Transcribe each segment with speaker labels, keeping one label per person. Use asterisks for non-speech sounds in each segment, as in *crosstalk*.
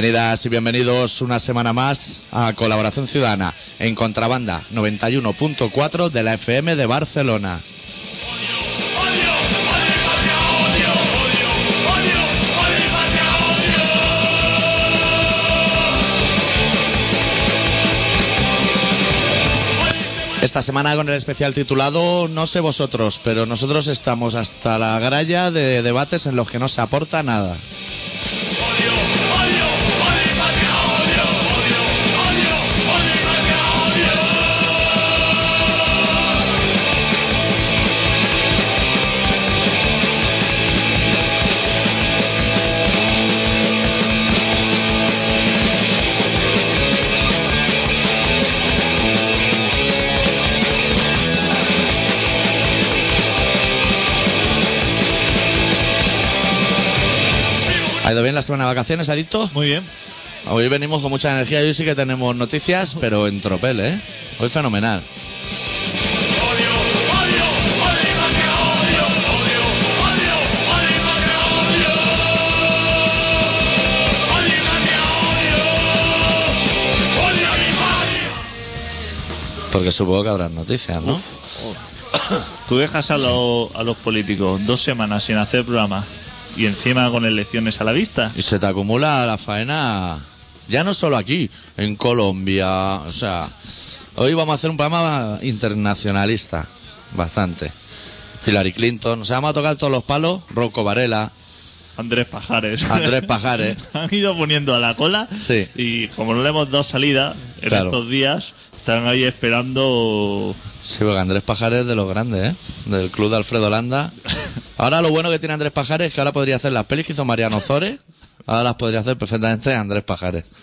Speaker 1: Bienvenidas y bienvenidos una semana más a Colaboración Ciudadana en Contrabanda 91.4 de la FM de Barcelona. Esta semana con el especial titulado No sé vosotros, pero nosotros estamos hasta la gralla de debates en los que no se aporta nada. ¿Ha ido bien la semana de vacaciones, Adicto?
Speaker 2: Muy bien.
Speaker 1: Hoy venimos con mucha energía. Hoy sí que tenemos noticias, pero en tropel, ¿eh? Hoy fenomenal. Porque supongo que habrá noticias, ¿no? *coughs*
Speaker 2: Tú dejas a, lo- a los políticos dos semanas sin hacer programa y encima con elecciones a la vista.
Speaker 1: Y se te acumula la faena, ya no solo aquí, en Colombia. O sea, hoy vamos a hacer un programa internacionalista, bastante. Hillary Clinton, o sea, vamos a tocar todos los palos. Rocco Varela,
Speaker 2: Andrés Pajares.
Speaker 1: Andrés *laughs* Pajares.
Speaker 2: Han ido poniendo a la cola
Speaker 1: Sí.
Speaker 2: y como no le hemos dado salida en
Speaker 1: Claro.
Speaker 2: estos días, están ahí esperando.
Speaker 1: Sí, porque Andrés Pajares es de los grandes, ¿eh? Del club de Alfredo Landa. Ahora lo bueno que tiene Andrés Pajares es que ahora podría hacer las pelis que hizo Mariano Zores. Ahora las podría hacer perfectamente Andrés Pajares.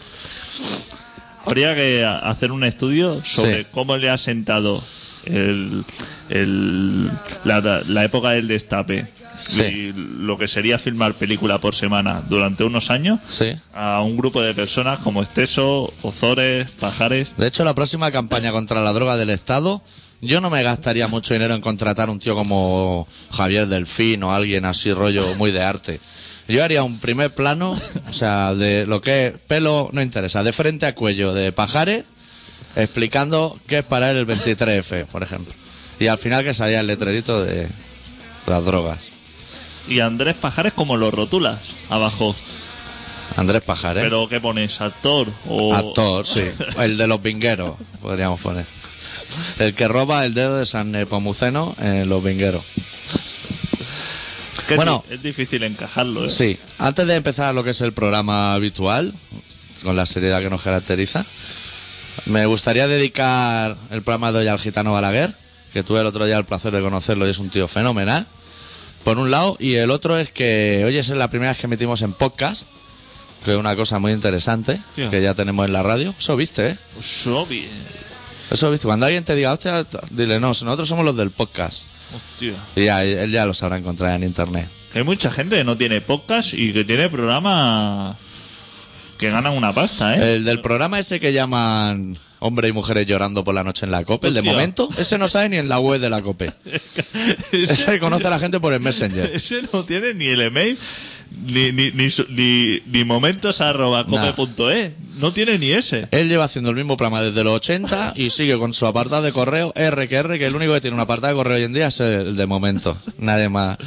Speaker 2: Habría que hacer un estudio sobre
Speaker 1: Sí.
Speaker 2: cómo le ha sentado el, el- la, la época del destape
Speaker 1: Sí.
Speaker 2: y lo que sería filmar película por semana durante unos años
Speaker 1: Sí.
Speaker 2: a un grupo de personas como Esteso, Ozores, Pajares.
Speaker 1: De hecho, la próxima campaña contra la droga del Estado, yo no me gastaría mucho dinero en contratar un tío como Javier Delfín o alguien así rollo muy de arte. Yo haría un primer plano, o sea, de lo que es pelo no interesa, de frente a cuello de Pajares, explicando qué es para él el 23F, por ejemplo. Y al final que salía el letrerito de las drogas.
Speaker 2: Y Andrés Pajares como lo rotulas abajo.
Speaker 1: Andrés Pajares.
Speaker 2: Pero ¿qué pones? ¿Actor? O...
Speaker 1: Actor, sí. *laughs* El de los vingueros, podríamos poner. El que roba el dedo de San Nepomuceno en los vingueros.
Speaker 2: Que
Speaker 1: Bueno.
Speaker 2: es difícil encajarlo, ¿eh?
Speaker 1: Sí, antes de empezar lo que es el programa habitual, con la seriedad que nos caracteriza, me gustaría dedicar el programa de hoy al gitano Balaguer, que tuve el otro día el placer de conocerlo y es un tío fenomenal, por un lado, y el otro es que hoy es la primera vez que emitimos en podcast, que es una cosa muy interesante,
Speaker 2: Tío.
Speaker 1: que ya tenemos en la radio. Eso viste, ¿eh? Eso viste. Cuando alguien te diga, hostia, dile, no, nosotros somos los del podcast.
Speaker 2: Hostia.
Speaker 1: Y ya, él ya lo sabrá encontrar en internet.
Speaker 2: Que hay mucha gente que no tiene podcast y que tiene programas que ganan una pasta, ¿eh?
Speaker 1: El del programa ese que llaman hombre y mujeres llorando por la noche en la COPE, el de
Speaker 2: Hostia.
Speaker 1: momento, ese no sabe ni en la web de la COPE. *laughs* Ese conoce a la gente por el Messenger.
Speaker 2: ese no tiene ni el email, ni, ni, ni, ni, ni momentos arroba cope.es. No tiene ni ese.
Speaker 1: Él lleva haciendo el mismo programa desde los 80 y sigue con su apartado de correo R que R, que el único que tiene un apartado de correo hoy en día es el de momento. Nadie más.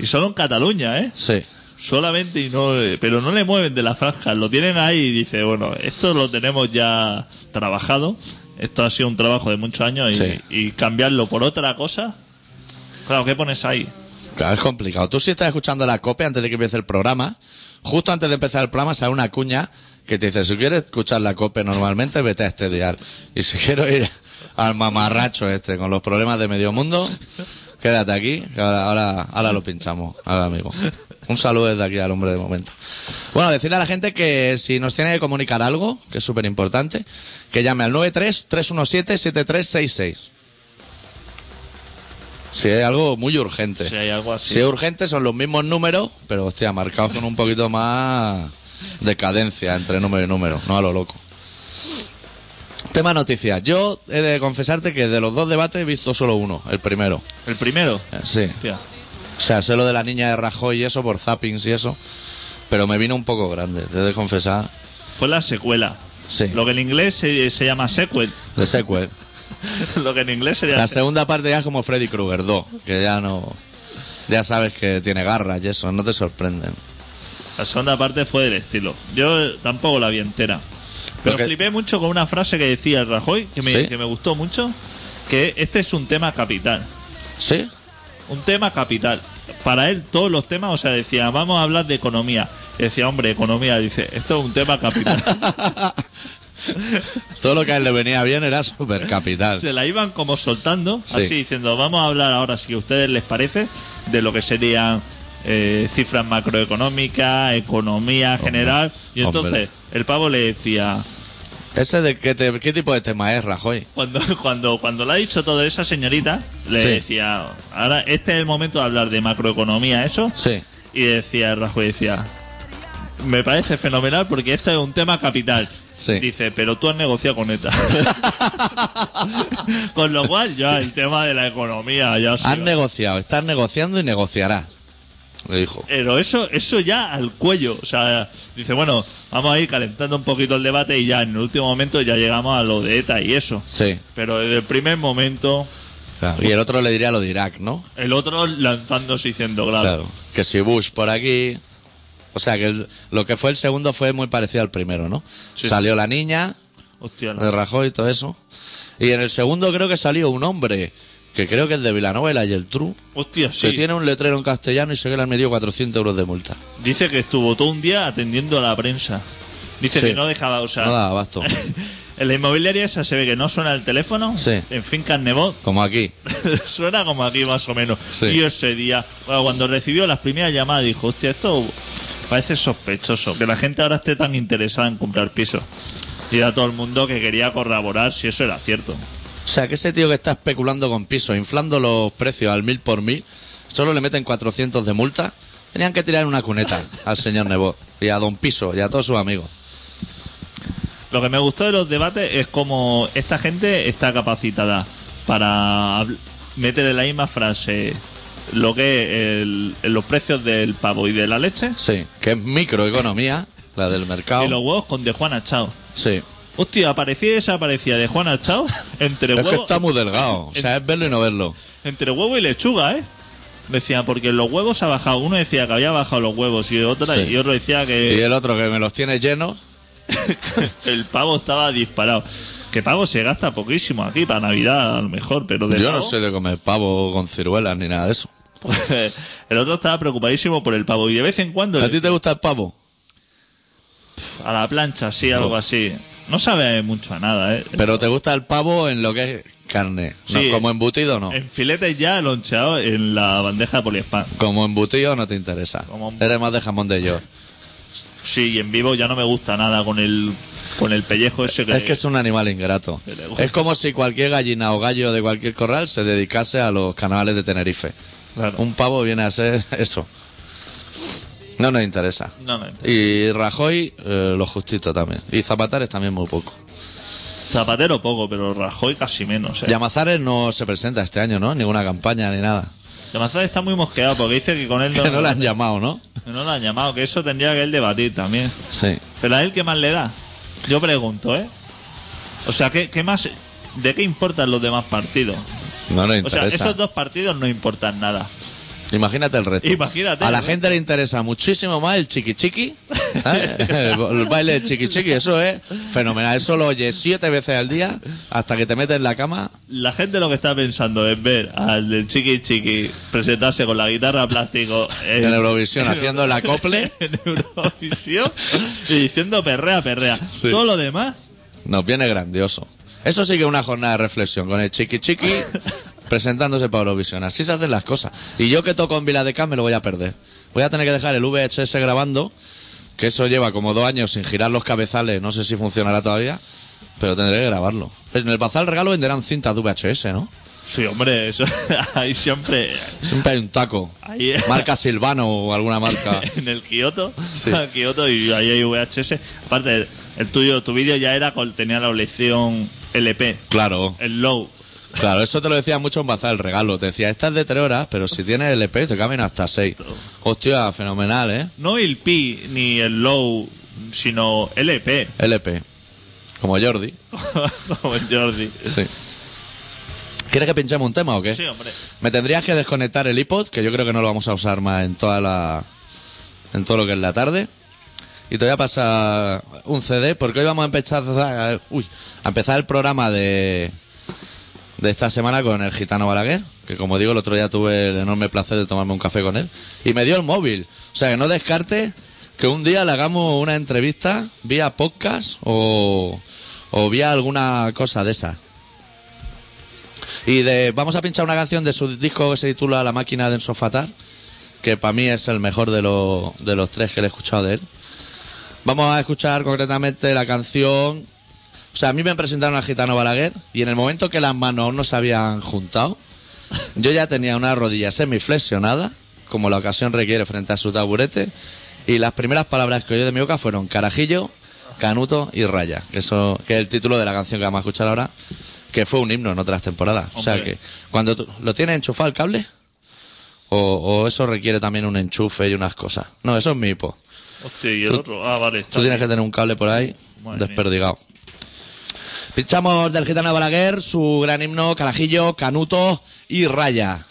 Speaker 2: Y solo en Cataluña, ¿eh?
Speaker 1: Sí.
Speaker 2: Solamente y no. Pero no le mueven de la franja. Lo tienen ahí y dice, bueno, esto lo tenemos ya trabajado. Esto ha sido un trabajo de muchos años y,
Speaker 1: Sí.
Speaker 2: y cambiarlo por otra cosa. Claro, ¿qué pones ahí?
Speaker 1: Claro, es complicado. Tú si estás escuchando la COPE antes de que empiece el programa, justo antes de empezar el programa sale una cuña que te dice, si quieres escuchar la COPE normalmente, vete a este dial. Y si quiero ir al mamarracho este con los problemas de medio mundo, quédate aquí, que ahora, ahora, ahora lo pinchamos, ahora amigo. Un saludo desde aquí al hombre de momento. Bueno, decirle a la gente que si nos tiene que comunicar algo, que es súper importante, que llame al 93-317-7366. Si hay algo muy urgente.
Speaker 2: Si hay algo así.
Speaker 1: Si es urgente son los mismos números, pero hostia, marcados con un poquito más de cadencia entre número y número, no a lo loco. Tema noticias. Yo he de confesarte que de los dos debates he visto solo uno, el primero.
Speaker 2: El primero.
Speaker 1: Eh, Sí.
Speaker 2: Hostia.
Speaker 1: O sea, sé lo de la niña de Rajoy y eso por zappings y eso. pero me vino un poco grande, te he de confesar.
Speaker 2: Fue la secuela.
Speaker 1: Sí,
Speaker 2: Lo que en inglés se, se llama sequel.
Speaker 1: de sequel. *laughs*
Speaker 2: Lo que en inglés sería.
Speaker 1: La segunda parte ya es como Freddy Krueger 2, que ya no. Ya sabes que tiene garras y eso, no te sorprenden.
Speaker 2: La segunda parte fue del estilo. Yo tampoco la vi entera. Pero
Speaker 1: que-
Speaker 2: flipé mucho con una frase que decía el Rajoy, que me,
Speaker 1: ¿Sí?
Speaker 2: que me gustó mucho, que este es un tema capital.
Speaker 1: ¿Sí?
Speaker 2: Un tema capital. Para él, todos los temas, o sea, decía, vamos a hablar de economía. Y decía, hombre, economía, dice, esto es un tema capital. *laughs*
Speaker 1: Todo lo que a él le venía bien era super capital.
Speaker 2: Se la iban como soltando,
Speaker 1: Sí.
Speaker 2: así diciendo, vamos a hablar ahora, si a ustedes les parece, de lo que serían eh, cifras macroeconómicas, economía general. Y entonces
Speaker 1: hombre.
Speaker 2: el pavo le decía,
Speaker 1: ¿Ese de qué, te- qué tipo de tema es, Rajoy?
Speaker 2: Cuando, *laughs* cuando, cuando le ha dicho todo esa señorita, le
Speaker 1: Sí.
Speaker 2: decía, ahora este es el momento de hablar de macroeconomía, eso.
Speaker 1: Sí.
Speaker 2: Y decía Rajoy, decía, me parece fenomenal porque esto es un tema capital.
Speaker 1: Sí.
Speaker 2: Dice, pero tú has negociado con ETA. *laughs* con lo cual, ya el tema de la economía ya
Speaker 1: Has negociado, estás negociando y negociarás. Le dijo.
Speaker 2: Pero eso, eso ya al cuello. O sea, dice, bueno, vamos a ir calentando un poquito el debate y ya en el último momento ya llegamos a lo de ETA y eso.
Speaker 1: Sí.
Speaker 2: Pero desde el primer momento,
Speaker 1: claro. Y el otro le diría lo de Irak, ¿no?
Speaker 2: el otro lanzándose diciendo, claro,
Speaker 1: Claro. Que si Bush por aquí. O sea, que el- lo que fue el segundo fue muy parecido al primero, ¿no?
Speaker 2: Sí.
Speaker 1: Salió la niña,
Speaker 2: hostia,
Speaker 1: de Rajoy y todo eso. Y en el segundo creo que salió un hombre, que creo que es de Villanueva y el True,
Speaker 2: hostia,
Speaker 1: que
Speaker 2: sí.
Speaker 1: tiene un letrero en castellano y se que le han metido 400 euros de multa.
Speaker 2: Dice que estuvo todo un día atendiendo a la prensa. Dice
Speaker 1: Sí.
Speaker 2: que no dejaba, o sea,
Speaker 1: No da abasto. *laughs*
Speaker 2: en la inmobiliaria esa se ve que no suena el teléfono.
Speaker 1: Sí.
Speaker 2: En Fincas Nebot
Speaker 1: Como aquí. *laughs*
Speaker 2: suena como aquí más o menos.
Speaker 1: Sí.
Speaker 2: Y ese día, bueno, cuando recibió las primeras llamadas, dijo, hostia, esto parece sospechoso, que la gente ahora esté tan interesada en comprar pisos. Y era todo el mundo que quería corroborar si eso era cierto.
Speaker 1: O sea, que ese tío que está especulando con pisos, inflando los precios al mil por mil, solo le meten 400 de multa. Tenían que tirar una cuneta al señor Nebot y a Don Piso y a todos sus amigos.
Speaker 2: Lo que me gustó de los debates es como esta gente está capacitada para meter en la misma frase lo que es el- los precios del pavo y de la leche
Speaker 1: Sí, que es microeconomía, la del mercado.
Speaker 2: y los huevos con de Juana Chao.
Speaker 1: Sí.
Speaker 2: Hostia, aparecía y desaparecía de Juana Chao entre
Speaker 1: Es que está muy delgado. O sea, es verlo y no verlo.
Speaker 2: entre huevo y lechuga, ¿eh? Decía, porque los huevos ha bajado. Uno decía que había bajado los huevos y otro,
Speaker 1: Sí.
Speaker 2: y otro decía
Speaker 1: Y
Speaker 2: que
Speaker 1: el otro que me los tiene llenos. *laughs*
Speaker 2: el pavo estaba disparado. Que pavo se gasta poquísimo aquí para Navidad, a lo mejor, pero de
Speaker 1: Yo no
Speaker 2: pavo-
Speaker 1: soy de comer pavo con ciruelas ni nada de eso.
Speaker 2: Pues, *laughs* el otro estaba preocupadísimo por el pavo y de vez en cuando
Speaker 1: ¿A ti te gusta el pavo?
Speaker 2: a la plancha, sí, algo así. No sabe mucho a nada, ¿eh?
Speaker 1: Pero te gusta el pavo en lo que es carne. No,
Speaker 2: Sí.
Speaker 1: como embutido no.
Speaker 2: En filetes ya loncheado en la bandeja de poliespan.
Speaker 1: Como embutido no te interesa.
Speaker 2: Como embu-
Speaker 1: Eres más de jamón de york.
Speaker 2: Sí, y en vivo ya no me gusta nada con el con el pellejo ese que,
Speaker 1: Es que es un animal ingrato.
Speaker 2: Que le gusta.
Speaker 1: Es como si cualquier gallina o gallo de cualquier corral se dedicase a los canales de Tenerife.
Speaker 2: Claro.
Speaker 1: Un pavo viene a ser *laughs* eso. No nos interesa.
Speaker 2: No.
Speaker 1: Y Rajoy, eh, lo justito también. Y Zapatares también muy poco.
Speaker 2: Zapatero poco, pero Rajoy casi menos. ¿eh?
Speaker 1: Llamazares no se presenta este año, ¿no? Ninguna campaña ni nada.
Speaker 2: Llamazares está muy mosqueado porque dice que con él *laughs* no,
Speaker 1: Que no le han llamado, ¿no?
Speaker 2: que no lo han llamado, que eso tendría que él debatir también.
Speaker 1: Sí.
Speaker 2: Pero a él, ¿qué más le da? Yo pregunto, ¿eh? O sea, ¿qué, qué más? ¿De qué importan los demás partidos?
Speaker 1: No nos
Speaker 2: O sea,
Speaker 1: interesa.
Speaker 2: esos dos partidos no importan nada.
Speaker 1: Imagínate el resto.
Speaker 2: Imagínate
Speaker 1: A la
Speaker 2: el
Speaker 1: gente le interesa muchísimo más el chiqui chiqui. ¿eh? El, baile del chiqui chiqui. Eso es fenomenal. Eso lo oyes siete veces al día hasta que te metes en la cama.
Speaker 2: La gente lo que está pensando es ver al del Chiqui Chiqui presentarse con la guitarra plástico
Speaker 1: En Eurovisión, haciendo el acople. *laughs*
Speaker 2: en Eurovisión y diciendo perrea, perrea.
Speaker 1: Sí.
Speaker 2: Todo lo demás,
Speaker 1: Nos viene grandioso. Eso sí que es una jornada de reflexión con el chiqui chiqui presentándose para Eurovisión. Así se hacen las cosas. Y yo que toco en Vila de Cam me lo voy a perder. Voy a tener que dejar el VHS grabando, que eso lleva como dos años sin girar los cabezales. No sé si funcionará todavía, pero tendré que grabarlo. En el Bazar Regalo venderán cintas de VHS, ¿no?
Speaker 2: sí, hombre, eso *laughs* ahí siempre
Speaker 1: Siempre hay un taco.
Speaker 2: ahí
Speaker 1: Marca Silvano o alguna marca. *laughs*
Speaker 2: en el Kioto,
Speaker 1: Sí. *laughs*
Speaker 2: Kioto y ahí hay VHS. Aparte, el, el tuyo, tu vídeo ya era con tenía la lección LP,
Speaker 1: Claro.
Speaker 2: el low.
Speaker 1: Claro, eso te lo decía mucho en Bazar el regalo. Te decía, esta es de tres horas, pero si tienes LP te caben hasta seis. Hostia, fenomenal, ¿eh?
Speaker 2: No el Pi ni el Low, sino LP.
Speaker 1: LP. Como Jordi. *laughs*
Speaker 2: Como el Jordi.
Speaker 1: Sí. ¿Quieres que pinchemos un tema o qué?
Speaker 2: Sí, hombre.
Speaker 1: Me tendrías que desconectar el iPod, que yo creo que no lo vamos a usar más en toda la. en todo lo que es la tarde. Y te voy a pasar un CD, porque hoy vamos a empezar. a- Uy, a empezar el programa de. De esta semana con el gitano Balaguer, que como digo, el otro día tuve el enorme placer de tomarme un café con él. Y me dio el móvil. O sea que no descarte que un día le hagamos una entrevista vía podcast o. o vía alguna cosa de esa. Y de, vamos a pinchar una canción de su disco que se titula La máquina de ensofatar, que para mí es el mejor de, los de los tres que le he escuchado de él. Vamos a escuchar concretamente la canción. O sea, a mí me presentaron al Gitano Balaguer y en el momento que las manos aún no se habían juntado, yo ya tenía una rodilla semiflexionada, como la ocasión requiere frente a su taburete, y las primeras palabras que oí de mi boca fueron carajillo, canuto y raya, que eso que es el título de la canción que vamos a escuchar ahora, que fue un himno en otras temporadas. O sea que cuando tú- lo tienes enchufado el cable, o, o eso requiere también un enchufe y unas cosas. No, eso es mi hipo.
Speaker 2: Hostia, y el
Speaker 1: Tú-
Speaker 2: otro. Ah, vale.
Speaker 1: Tú tienes que tener un cable por ahí
Speaker 2: Madre
Speaker 1: desperdigado. Pinchamos del Gitano Balaguer su gran himno, Carajillo, Canuto y Raya.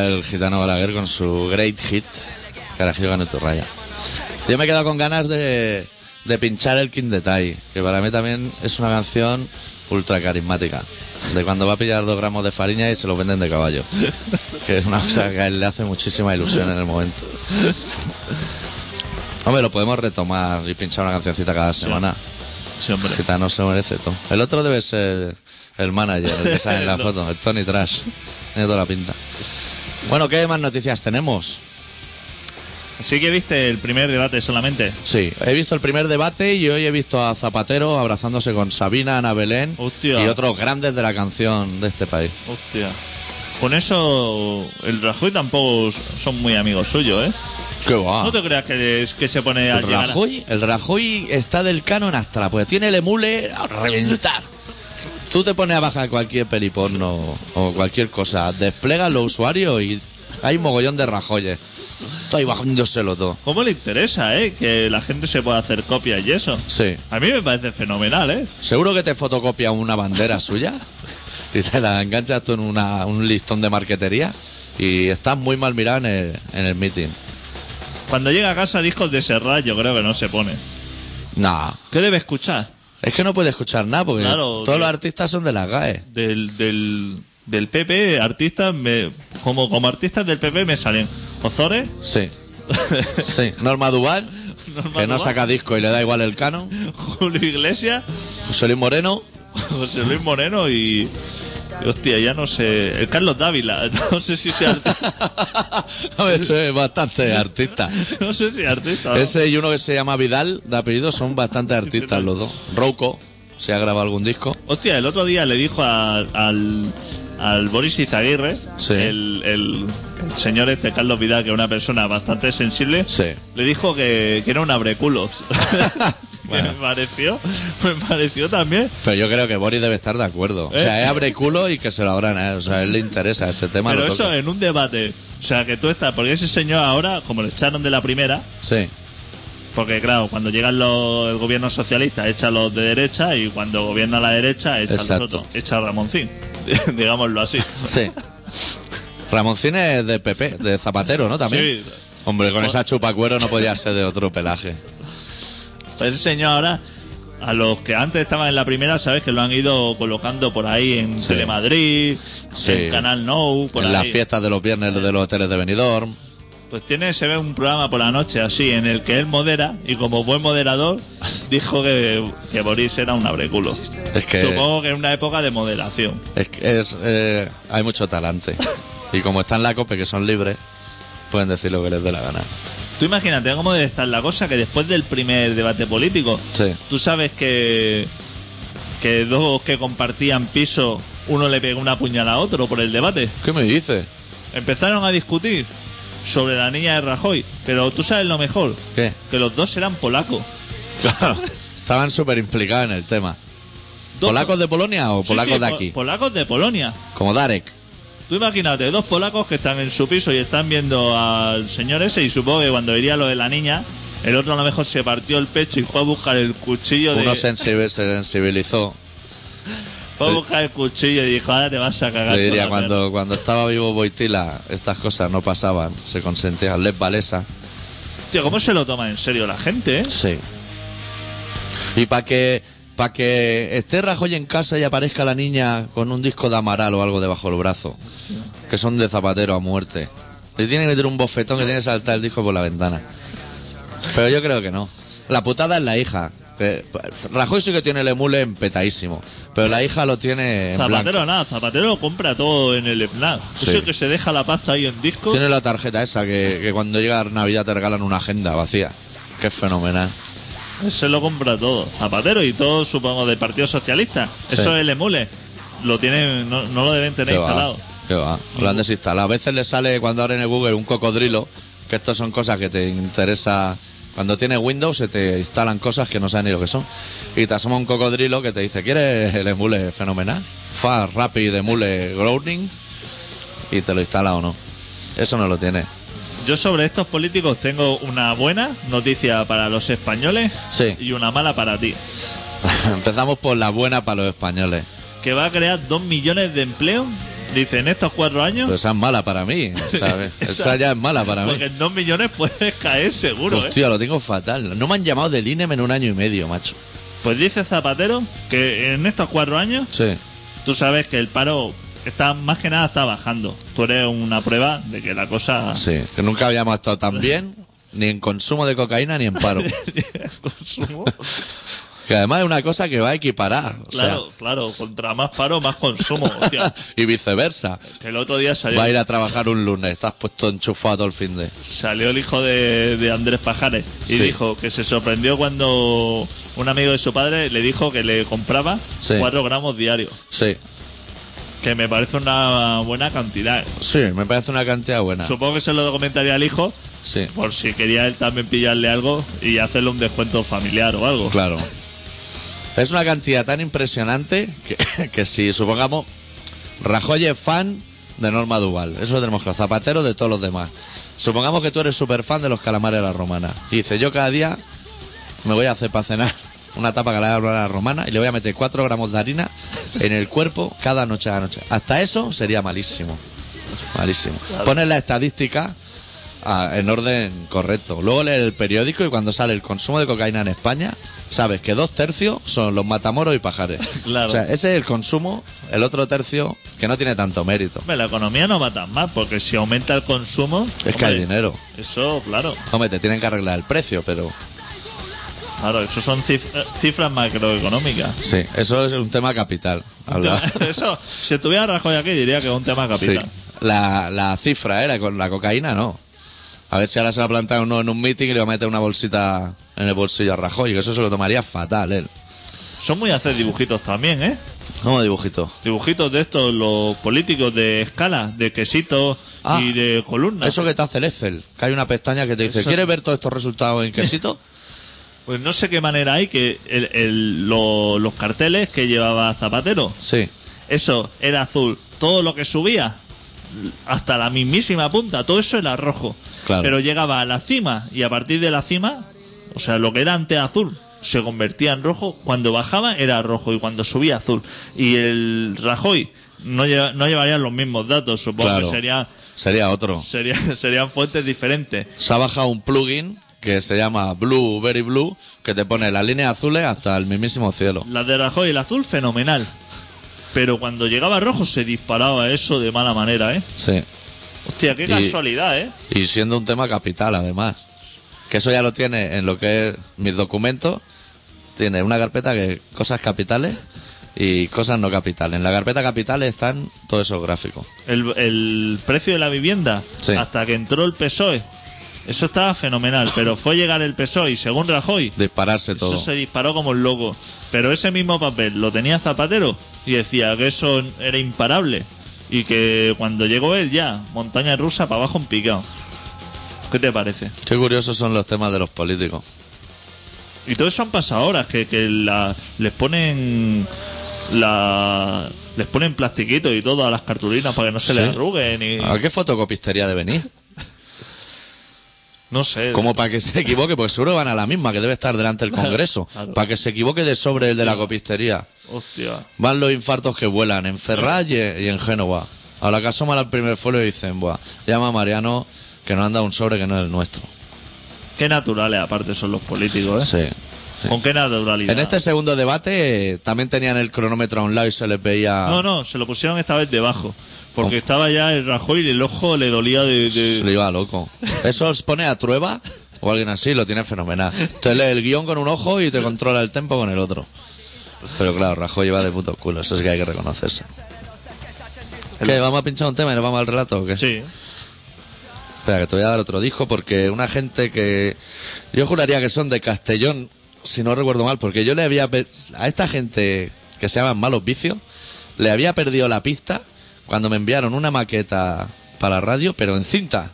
Speaker 3: El
Speaker 1: Gitano Balaguer con su great hit, Carajillo, Canuto y Raya. Yo me he quedado con ganas de, de pinchar el King Detail, que para mí también es una canción ultra carismática. De cuando va a pillar dos gramos de farina y se lo venden de caballo. *laughs* Que es una cosa que a él le hace muchísima ilusión en el momento. Hombre, lo podemos retomar y pinchar una cancioncita cada semana.
Speaker 2: Sí, hombre.
Speaker 1: El gitano se merece todo. El otro debe ser el manager, el que sale en la *laughs* foto, el Tony Trash. Tiene toda la pinta. Bueno, ¿qué más noticias tenemos?
Speaker 2: Sí que viste el primer debate solamente.
Speaker 1: Sí, he visto el primer debate y hoy he visto a Zapatero abrazándose con Sabina, Ana Belén
Speaker 2: Hostia.
Speaker 1: y otros grandes de la canción de este país.
Speaker 2: Hostia. Con eso, el Rajoy tampoco son muy amigos suyos, ¿eh?
Speaker 1: ¿Qué va?
Speaker 2: No te creas que, es- que se pone a
Speaker 1: el
Speaker 2: llegar a-
Speaker 1: Rajoy, el Rajoy está del canon hasta pues tiene el emule a reventar. Tú te pones a bajar cualquier periporno o cualquier cosa, desplegas los usuarios y hay mogollón de Rajoyes. Todo ahí bajándoselo todo.
Speaker 2: ¿Cómo le interesa, eh? Que la gente se pueda hacer copias y eso.
Speaker 1: Sí.
Speaker 2: A mí me parece fenomenal, ¿eh?
Speaker 1: Seguro que te fotocopia una bandera *laughs* suya y te la enganchas tú en una- un listón de marquetería y estás muy mal mirado en el, en el meeting.
Speaker 2: Cuando llega a casa discos de Serrat yo creo que no se pone.
Speaker 1: No,
Speaker 2: ¿Qué debe escuchar?
Speaker 1: Es que no puede escuchar nada porque
Speaker 2: Claro,
Speaker 1: todos los artistas son de las GAE.
Speaker 2: Del, del, del PP, artistas, me, como, como artistas del PP me salen Ozores,
Speaker 1: Sí. *laughs* Sí, Norma Duval,
Speaker 2: Norma
Speaker 1: que no saca disco y le da igual el canon. *laughs*
Speaker 2: Julio Iglesias,
Speaker 1: José Luis Moreno,
Speaker 2: José Luis Moreno y... Hostia, ya no sé. El Carlos Dávila. *laughs* No sé si sea artista. *laughs*
Speaker 1: eso es bastante artista. *laughs*
Speaker 2: No sé si artista. ¿no?
Speaker 1: Ese y uno que se llama Vidal, de apellido, son bastante artistas los dos. Rouco, se ha grabado algún disco.
Speaker 2: Hostia, el otro día le dijo a- al, al Boris Izaguirre,
Speaker 1: Sí.
Speaker 2: el, el- el señor este Carlos Vidal, que es una persona bastante sensible,
Speaker 1: Sí.
Speaker 2: le dijo que, que era un abreculos. *laughs*
Speaker 1: Bueno.
Speaker 2: me pareció, me pareció también.
Speaker 1: Pero yo creo que Boris debe estar de acuerdo. O sea,
Speaker 2: ¿Eh?
Speaker 1: es abre culo y que se lo abran a él. O sea, a él le interesa ese tema.
Speaker 2: Pero eso
Speaker 1: toca.
Speaker 2: en un debate. O sea, que tú estás. Porque ese señor ahora, como lo echaron de la primera,
Speaker 1: Sí,
Speaker 2: porque claro, cuando llegan los, el gobierno socialista, echa los de derecha y cuando gobierna la derecha, echa
Speaker 1: Exacto.
Speaker 2: los otros. Echa a Ramoncín. *laughs* Digámoslo así.
Speaker 1: sí. Ramoncín es de PP, de Zapatero, ¿no? También.
Speaker 2: Sí.
Speaker 1: Hombre, con esa chupacuero no podía ser de otro pelaje.
Speaker 2: Pues ese señor ahora, a los que antes estaban en la primera, sabes que lo han ido colocando por ahí en
Speaker 1: Sí.
Speaker 2: Telemadrid,
Speaker 1: Sí.
Speaker 2: en Canal por
Speaker 1: en
Speaker 2: ahí.
Speaker 1: las fiestas de los viernes de los hoteles de Benidorm.
Speaker 2: Pues tiene, se ve un programa por la noche así, en el que él modera, y como buen moderador, *laughs* dijo que, que Boris era un abreculo.
Speaker 1: Es que,
Speaker 2: Supongo que en una época de moderación.
Speaker 1: es que es, eh, hay mucho talante. *laughs* Y como está en la COPE, que son libres, pueden decir lo que les dé la gana.
Speaker 2: Tú imagínate cómo debe estar la cosa que después del primer debate político,
Speaker 1: Sí.
Speaker 2: tú sabes que, que dos que compartían piso, uno le pegó una puñalada a otro por el debate.
Speaker 1: ¿Qué me dices?
Speaker 2: Empezaron a discutir sobre la niña de Rajoy, pero tú sabes lo mejor,
Speaker 1: ¿Qué?
Speaker 2: que los dos eran polacos.
Speaker 1: Claro. Estaban súper implicados en el tema.
Speaker 2: Dos
Speaker 1: ¿Polacos de Polonia o
Speaker 2: Sí,
Speaker 1: polacos
Speaker 2: sí,
Speaker 1: de
Speaker 2: po-
Speaker 1: aquí?
Speaker 2: Polacos de Polonia.
Speaker 1: Como Darek.
Speaker 2: Tú imagínate, dos polacos que están en su piso y están viendo al señor ese y supongo que cuando diría lo de la niña, el otro a lo mejor se partió el pecho y fue a buscar el cuchillo de...
Speaker 1: Uno sensibil- se sensibilizó.
Speaker 2: Fue a buscar el cuchillo y dijo, ahora te vas a cagar.
Speaker 1: Le diría,
Speaker 2: la
Speaker 1: cuando, cuando estaba vivo Boitila, estas cosas no pasaban. Se consentían. Les Valesa.
Speaker 2: perra". Tío, ¿cómo se lo toma en serio la gente, eh?
Speaker 1: Sí. Y para que para que esté Rajoy en casa y aparezca la niña con un disco de Amaral o algo debajo del brazo, que son de zapatero a muerte. Le tiene que meter un bofetón que tiene que saltar el disco por la ventana. Pero yo creo que no. La putada es la hija. que- Rajoy sí que tiene el emule empetadísimo, pero la hija lo tiene en blanco.
Speaker 2: Zapatero nada, Zapatero lo compra todo en el FNAC.
Speaker 1: Sí.
Speaker 2: Eso que se deja la pasta ahí en disco.
Speaker 1: Tiene la tarjeta esa que, que cuando llega Navidad te regalan una agenda vacía. Que es fenomenal.
Speaker 2: Se lo compra todo. Zapatero y todo, supongo, del Partido Socialista. Eso es el emule. Lo tiene, no, no lo deben tener
Speaker 1: ¿Qué va?
Speaker 2: instalado.
Speaker 1: ¿Qué va? Lo han desinstalado. A veces le sale cuando abren el Google un cocodrilo, que estas son cosas que te interesa. Cuando tienes Windows se te instalan cosas que no sabes ni lo que son. Y te asoma un cocodrilo que te dice, ¿quieres el emule fenomenal? Fast, Rapid, emule, Growling. Y te lo instala o no. Eso no lo tiene.
Speaker 2: Yo sobre estos políticos tengo una buena noticia para los españoles
Speaker 1: Sí.
Speaker 2: y una mala para ti. *laughs*
Speaker 1: Empezamos por la buena para los españoles.
Speaker 2: Que va a crear dos millones de empleos, dice, en estos cuatro años.
Speaker 1: Pero esa es mala para mí, *laughs* ¿sabes? Esa ya es mala para mí.
Speaker 2: porque en dos millones puedes caer seguro, ¿eh?
Speaker 1: Hostia, lo tengo fatal. No me han llamado del INEM en un año y medio, macho.
Speaker 2: Pues dice Zapatero que en estos cuatro años
Speaker 1: Sí.
Speaker 2: tú sabes que el paro está más que nada está bajando. Tú eres una prueba de que la cosa
Speaker 1: Sí, que nunca habíamos estado tan bien, ni en consumo de cocaína ni en paro. *laughs*
Speaker 2: consumo.
Speaker 1: Que además es una cosa que va a equiparar. o sea,
Speaker 2: Claro, claro, contra más paro, más consumo. Hostia, *laughs*
Speaker 1: y viceversa.
Speaker 2: que el otro día salió,
Speaker 1: Va a ir a trabajar un lunes, estás puesto enchufado todo el fin de.
Speaker 2: salió el hijo de, de Andrés Pajares y
Speaker 1: Sí.
Speaker 2: dijo que se sorprendió cuando un amigo de su padre le dijo que le compraba
Speaker 1: Sí.
Speaker 2: 4 gramos diarios.
Speaker 1: Sí,
Speaker 2: Que me parece una buena cantidad.
Speaker 1: sí, me parece una cantidad buena.
Speaker 2: Supongo que se lo comentaría al hijo
Speaker 1: Sí,
Speaker 2: por si quería él también pillarle algo y hacerle un descuento familiar o algo.
Speaker 1: claro. Es una cantidad tan impresionante que, *laughs* que si supongamos Rajoy es fan de Norma Duval, eso lo tenemos claro, Zapatero de todos los demás. Supongamos que tú eres súper fan de los calamares de la romana. Y dice, yo cada día me voy a hacer para cenar una tapa calamar a la romana y le voy a meter 4 gramos de harina en el cuerpo cada noche a la noche. Hasta eso sería malísimo. Malísimo. Pones la estadística ah, en orden correcto. Luego lees el periódico y cuando sale el consumo de cocaína en España, sabes que dos tercios son los matamoros y pajares.
Speaker 2: Claro.
Speaker 1: O sea, ese es el consumo, el otro tercio que no tiene tanto mérito.
Speaker 2: Hombre, la economía no va tan mal porque si aumenta el consumo.
Speaker 1: Es que hay
Speaker 2: hombre,
Speaker 1: dinero.
Speaker 2: Eso, claro.
Speaker 1: Hombre, te tienen que arreglar el precio, pero
Speaker 2: Claro, eso son eh, cifras macroeconómicas.
Speaker 1: sí, eso es un tema capital. Habla-
Speaker 2: Eso, si estuviera Rajoy aquí diría que es un tema
Speaker 1: Sí.
Speaker 2: capital.
Speaker 1: La, la cifra era con la cocaína, no. A ver si ahora se va a plantar uno en un meeting y le va a meter una bolsita en el bolsillo a Rajoy, que eso se lo tomaría fatal él.
Speaker 2: Son muy a hacer dibujitos también, ¿eh?
Speaker 1: Como dibujito.
Speaker 2: Dibujitos de estos, los políticos de escala, de quesitos
Speaker 1: Ah,
Speaker 2: y de columnas.
Speaker 1: Eso que te hace el Excel, que hay una pestaña que te dice,
Speaker 2: Eso-
Speaker 1: ¿quieres ver todos estos resultados en quesito? *laughs*
Speaker 2: Pues no sé qué manera hay que el- el- lo- los carteles que llevaba Zapatero,
Speaker 1: sí.
Speaker 2: eso era azul. Todo lo que subía, hasta la mismísima punta, todo eso era rojo.
Speaker 1: Claro.
Speaker 2: Pero llegaba a la cima y a partir de la cima, o sea, lo que era antes azul, se convertía en rojo. Cuando bajaba era rojo y cuando subía azul. Y el Rajoy no, lleva- no llevaría los mismos datos, supongo
Speaker 1: Claro.
Speaker 2: que sería,
Speaker 1: Sería otro. *laughs*
Speaker 2: sería, serían fuentes diferentes.
Speaker 1: Se ha bajado un plugin que se llama Blue Very Blue, que te pone las líneas azules hasta el mismísimo cielo.
Speaker 2: La de Rajoy, el azul, fenomenal. Pero cuando llegaba rojo se disparaba eso de mala manera, ¿eh?
Speaker 1: Sí.
Speaker 2: Hostia, qué casualidad, ¿eh?
Speaker 1: Y siendo un tema capital, además. Que eso ya lo tiene en lo que es mis documentos. Tiene una carpeta que cosas capitales y cosas no capitales. En la carpeta capitales están todos esos gráficos.
Speaker 2: El, el precio de la vivienda,
Speaker 1: Sí.
Speaker 2: hasta que entró el PSOE, eso estaba fenomenal. Pero fue llegar el PSOE y según Rajoy,
Speaker 1: Dispararse todo.
Speaker 2: eso se disparó como el loco. Pero ese mismo papel lo tenía Zapatero y decía que eso era imparable. Y que cuando llegó él ya, montaña rusa para abajo en picado. ¿Qué te parece?
Speaker 1: Qué curiosos son los temas de los políticos.
Speaker 2: Y todo eso han pasado horas, que, que la- les ponen la les ponen plastiquito y todo a las cartulinas para que no se
Speaker 1: Sí.
Speaker 2: les arruguen y
Speaker 1: ¿A qué fotocopistería de venir?
Speaker 2: No sé.
Speaker 1: Como para que se equivoque, pues seguro van a la misma, que debe estar delante del Congreso.
Speaker 2: Claro.
Speaker 1: Para que se equivoque de sobre el de la copistería.
Speaker 2: Hostia.
Speaker 1: Van los infartos que vuelan en Ferraz y, en Génova. A la que asoma al primer folio y dicen, Buah, llama a Mariano que nos anda un sobre que no es el nuestro.
Speaker 2: Qué naturales aparte son los políticos, ¿eh?
Speaker 1: Sí.
Speaker 2: Con qué naturalidad.
Speaker 1: En este segundo debate eh, también tenían el cronómetro a un lado y se les veía.
Speaker 2: No, no, se lo pusieron esta vez debajo. Porque estaba ya el Rajoy y el ojo le dolía de... de-
Speaker 1: Se le iba loco. Eso os pone a Trueba o alguien así, lo tiene fenomenal. Te lee el guion con un ojo y te controla el tempo con el otro. Pero claro, Rajoy lleva de puto culo, eso sí que hay que reconocerse. ¿Qué? ¿Vamos a pinchar un tema y nos vamos al relato o qué?
Speaker 2: Sí.
Speaker 1: Espera, que te voy a dar otro disco porque una gente que. Yo juraría que son de Castellón, si no recuerdo mal, porque yo le había. A esta gente que se llaman Malos Vicios, le había perdido la pista cuando me enviaron una maqueta para la radio, pero en cinta,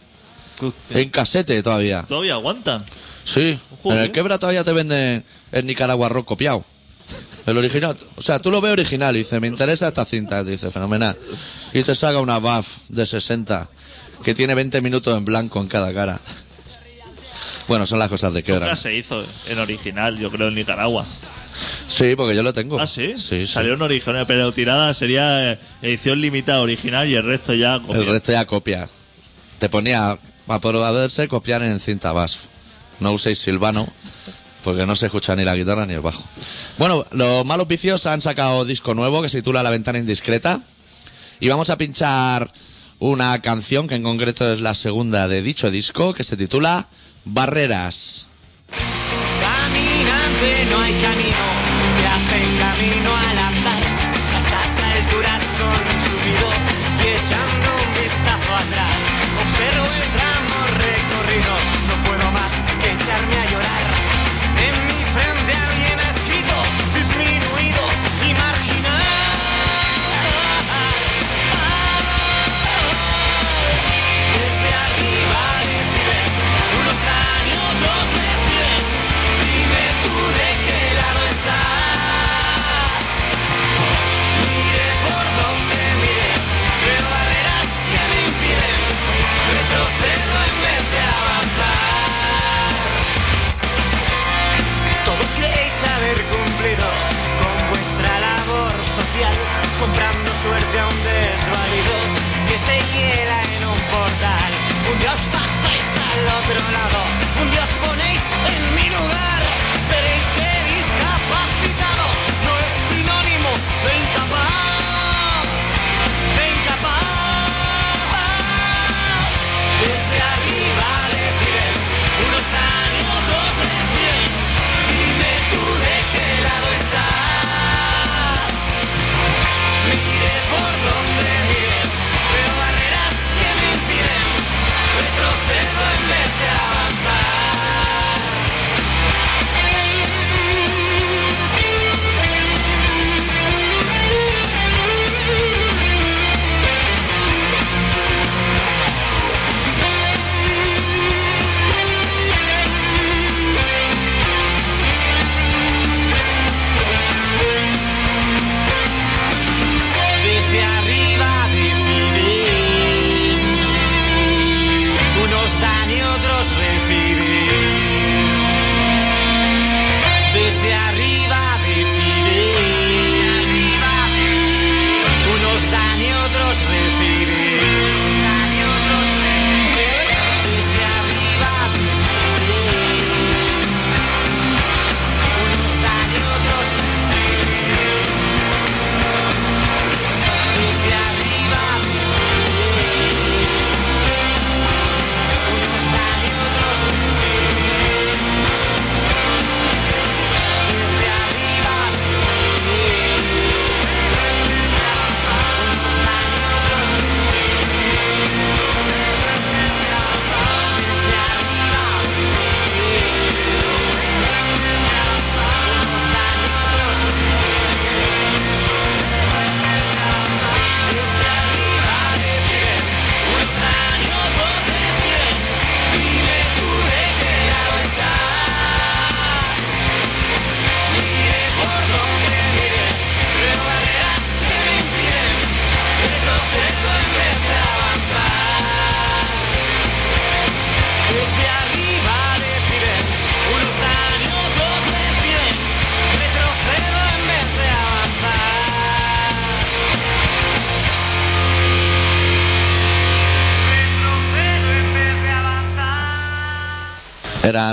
Speaker 1: en casete todavía.
Speaker 2: Todavía aguantan.
Speaker 1: Sí, en el quebra todavía te venden el Nicaragua rock copiado. El original. O sea, tú lo ves original y dice, me interesa esta cinta. Dice, fenomenal. Y te saca una BAF de 60 que tiene 20 minutos en blanco en cada cara. Bueno, son las cosas de quebra.
Speaker 2: Nunca se hizo en original, yo creo, en Nicaragua.
Speaker 1: Sí, porque yo lo tengo.
Speaker 2: Ah, sí.
Speaker 1: Sí, sí.
Speaker 2: Salió en original, pero tirada sería eh, edición limitada original y el resto ya.
Speaker 1: El
Speaker 2: copiado.
Speaker 1: resto ya copia. Te ponía, a poderse copiar en cinta BASF. No uséis Silvano, porque no se escucha ni la guitarra ni el bajo. Bueno, los malos vicios han sacado disco nuevo que se titula La ventana indiscreta. Y vamos a pinchar una canción que en concreto es la segunda de dicho disco, que se titula Barreras
Speaker 3: no hay camino,
Speaker 4: se hacen
Speaker 5: camino.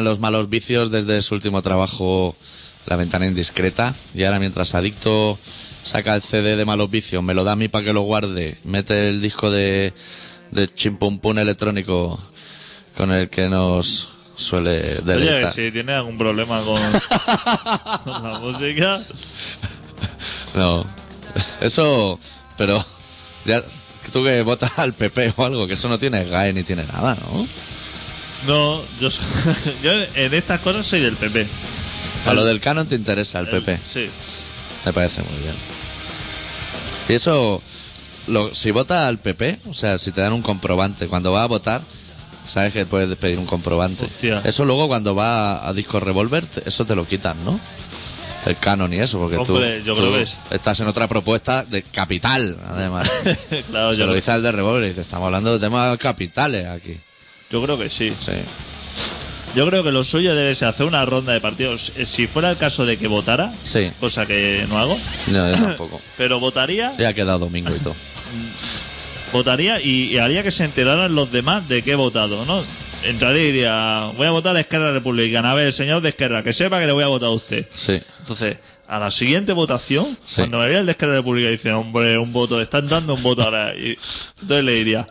Speaker 5: Los malos vicios desde su último trabajo, La ventana indiscreta. Y ahora mientras Adicto saca el CD de malos vicios, me lo da a mí para que lo guarde, mete el disco de, de chimpumpún electrónico con el que nos suele
Speaker 2: Oye,
Speaker 5: deleitar.
Speaker 2: si tiene algún problema con, *laughs* con la música,
Speaker 5: No, eso, pero ya, tú que votas al PP o algo, que eso no tiene GAE ni tiene nada, ¿no?
Speaker 2: No, yo, *laughs* yo en estas cosas soy del PP.
Speaker 5: A lo del canon te interesa el
Speaker 2: El-
Speaker 5: PP.
Speaker 2: Sí.
Speaker 5: Me parece muy bien. Y eso, lo, si vota al PP, o sea, si te dan un comprobante, cuando vas a votar, sabes que puedes pedir un comprobante.
Speaker 2: Hostia.
Speaker 5: Eso luego cuando va a Disco Revolver, te- eso te lo quitan, ¿no? El canon y eso, porque
Speaker 2: Hombre,
Speaker 5: tú,
Speaker 2: yo
Speaker 5: tú
Speaker 2: creo que es-
Speaker 5: estás en otra propuesta de capital, además. *laughs*
Speaker 2: claro,
Speaker 5: Se
Speaker 2: yo,
Speaker 5: lo dice al de Revolver y dice, estamos hablando de temas capitales aquí.
Speaker 2: Yo creo que sí.
Speaker 5: Sí.
Speaker 2: Yo creo que lo suyo debe ser hacer una ronda de partidos. Eh, Si fuera el caso de que votara,
Speaker 5: Sí.
Speaker 2: cosa que no hago,
Speaker 5: No, yo tampoco. *laughs*
Speaker 2: pero votaría,
Speaker 5: Ya ha quedado domingo y todo. *laughs*
Speaker 2: votaría y, y haría que se enteraran los demás de que he votado, ¿no? Entraría y diría, voy a votar a Esquerra Republicana. A ver, señor de Esquerra, que sepa que le voy a votar a usted.
Speaker 5: Sí.
Speaker 2: Entonces, a la siguiente votación,
Speaker 5: Sí.
Speaker 2: cuando me vea el de Esquerra Republicana y dice, hombre, un voto, están dando un voto ahora. Y entonces le diría,